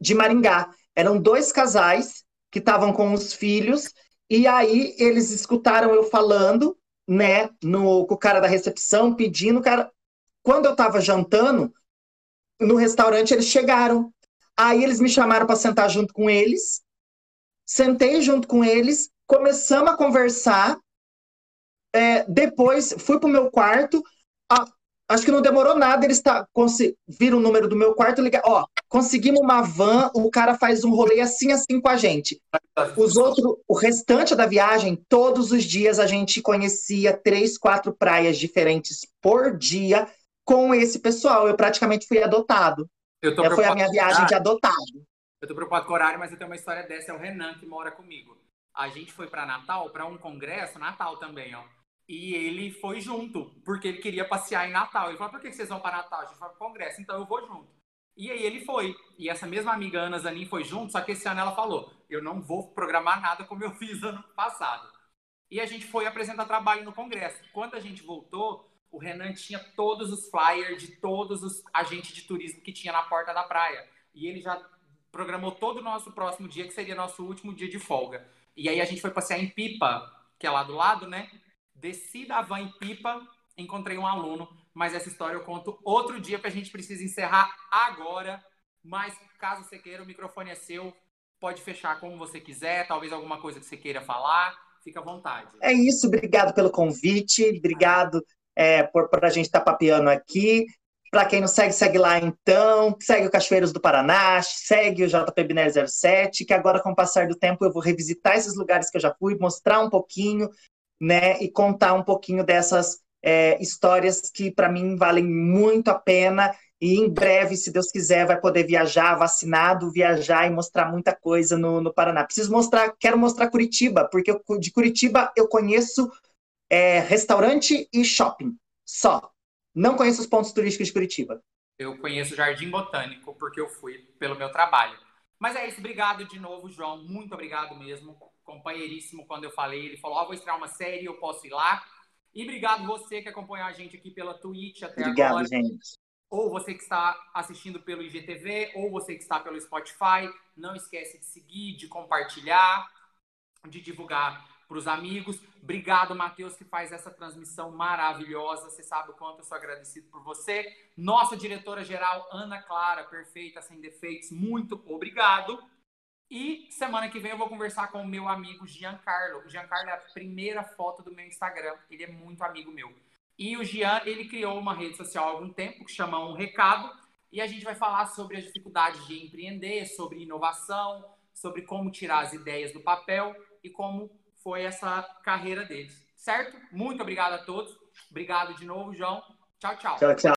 de Maringá. Eram dois casais que estavam com os filhos, e aí eles escutaram eu falando, né, no, com o cara da recepção, pedindo, cara. Quando eu estava jantando, no restaurante eles chegaram. Aí eles me chamaram para sentar junto com eles. Sentei junto com eles, começamos a conversar. É, depois fui pro meu quarto. Acho que não demorou nada, eles tá, viram o número do meu quarto, ligar, ó, conseguimos uma van, o cara faz um rolê assim assim com a gente. Os outros, o restante da viagem, todos os dias a gente conhecia três, quatro praias diferentes por dia com esse pessoal. Eu praticamente fui adotado. Eu tô foi a minha viagem de adotado. Eu tô preocupado com o horário, mas eu tenho uma história dessa, é o Renan que mora comigo. A gente foi para Natal, para um congresso, Natal também, ó. E ele foi junto, porque ele queria passear em Natal. Ele falou: por que vocês vão para Natal? A gente vai para o congresso, então eu vou junto. E aí ele foi. E essa mesma amiga Ana Zanin foi junto, só que esse ano ela falou: eu não vou programar nada como eu fiz ano passado. E a gente foi apresentar trabalho no congresso. Quando a gente voltou, o Renan tinha todos os flyers de todos os agentes de turismo que tinha na porta da praia. E ele já programou todo o nosso próximo dia, que seria nosso último dia de folga. E aí a gente foi passear em Pipa, que é lá do lado, né? Desci da van em Pipa, encontrei um aluno mas essa história eu conto outro dia, porque a gente precisa encerrar agora. Mas caso você queira, o microfone é seu. Pode fechar como você quiser, talvez alguma coisa que você queira falar. Fica à vontade. É isso, obrigado pelo convite, obrigado é, por, por a gente estar tá papeando aqui. Para quem não segue, segue lá então. Segue o Cachoeiros do Paraná, segue o JP 07, que agora, com o passar do tempo, eu vou revisitar esses lugares que eu já fui, mostrar um pouquinho, né? E contar um pouquinho dessas é, histórias que, para mim, valem muito a pena. E em breve, se Deus quiser, vai poder viajar vacinado, viajar e mostrar muita coisa no, no Paraná. Preciso mostrar, quero mostrar Curitiba, porque eu, de Curitiba eu conheço é, restaurante e shopping. Só. Não conheço os pontos turísticos de Curitiba. Eu conheço Jardim Botânico, porque eu fui pelo meu trabalho. Mas é isso, obrigado de novo, João. Muito obrigado mesmo. Companheiríssimo quando eu falei. Ele falou: Ó, oh, vou estrear uma série, eu posso ir lá. E obrigado você que acompanhou a gente aqui pela Twitch até obrigado, agora. gente. Ou você que está assistindo pelo IGTV, ou você que está pelo Spotify. Não esquece de seguir, de compartilhar, de divulgar para os amigos. Obrigado, Matheus, que faz essa transmissão maravilhosa. Você sabe o quanto eu sou agradecido por você. Nossa diretora-geral, Ana Clara, perfeita, sem defeitos, muito obrigado. E semana que vem eu vou conversar com o meu amigo Giancarlo. O Giancarlo é a primeira foto do meu Instagram. Ele é muito amigo meu. E o Gian, ele criou uma rede social há algum tempo que chama Um Recado. E a gente vai falar sobre as dificuldades de empreender, sobre inovação, sobre como tirar as ideias do papel e como foi essa carreira deles, certo? Muito obrigado a todos. Obrigado de novo, João. Tchau, tchau. Tchau, tchau.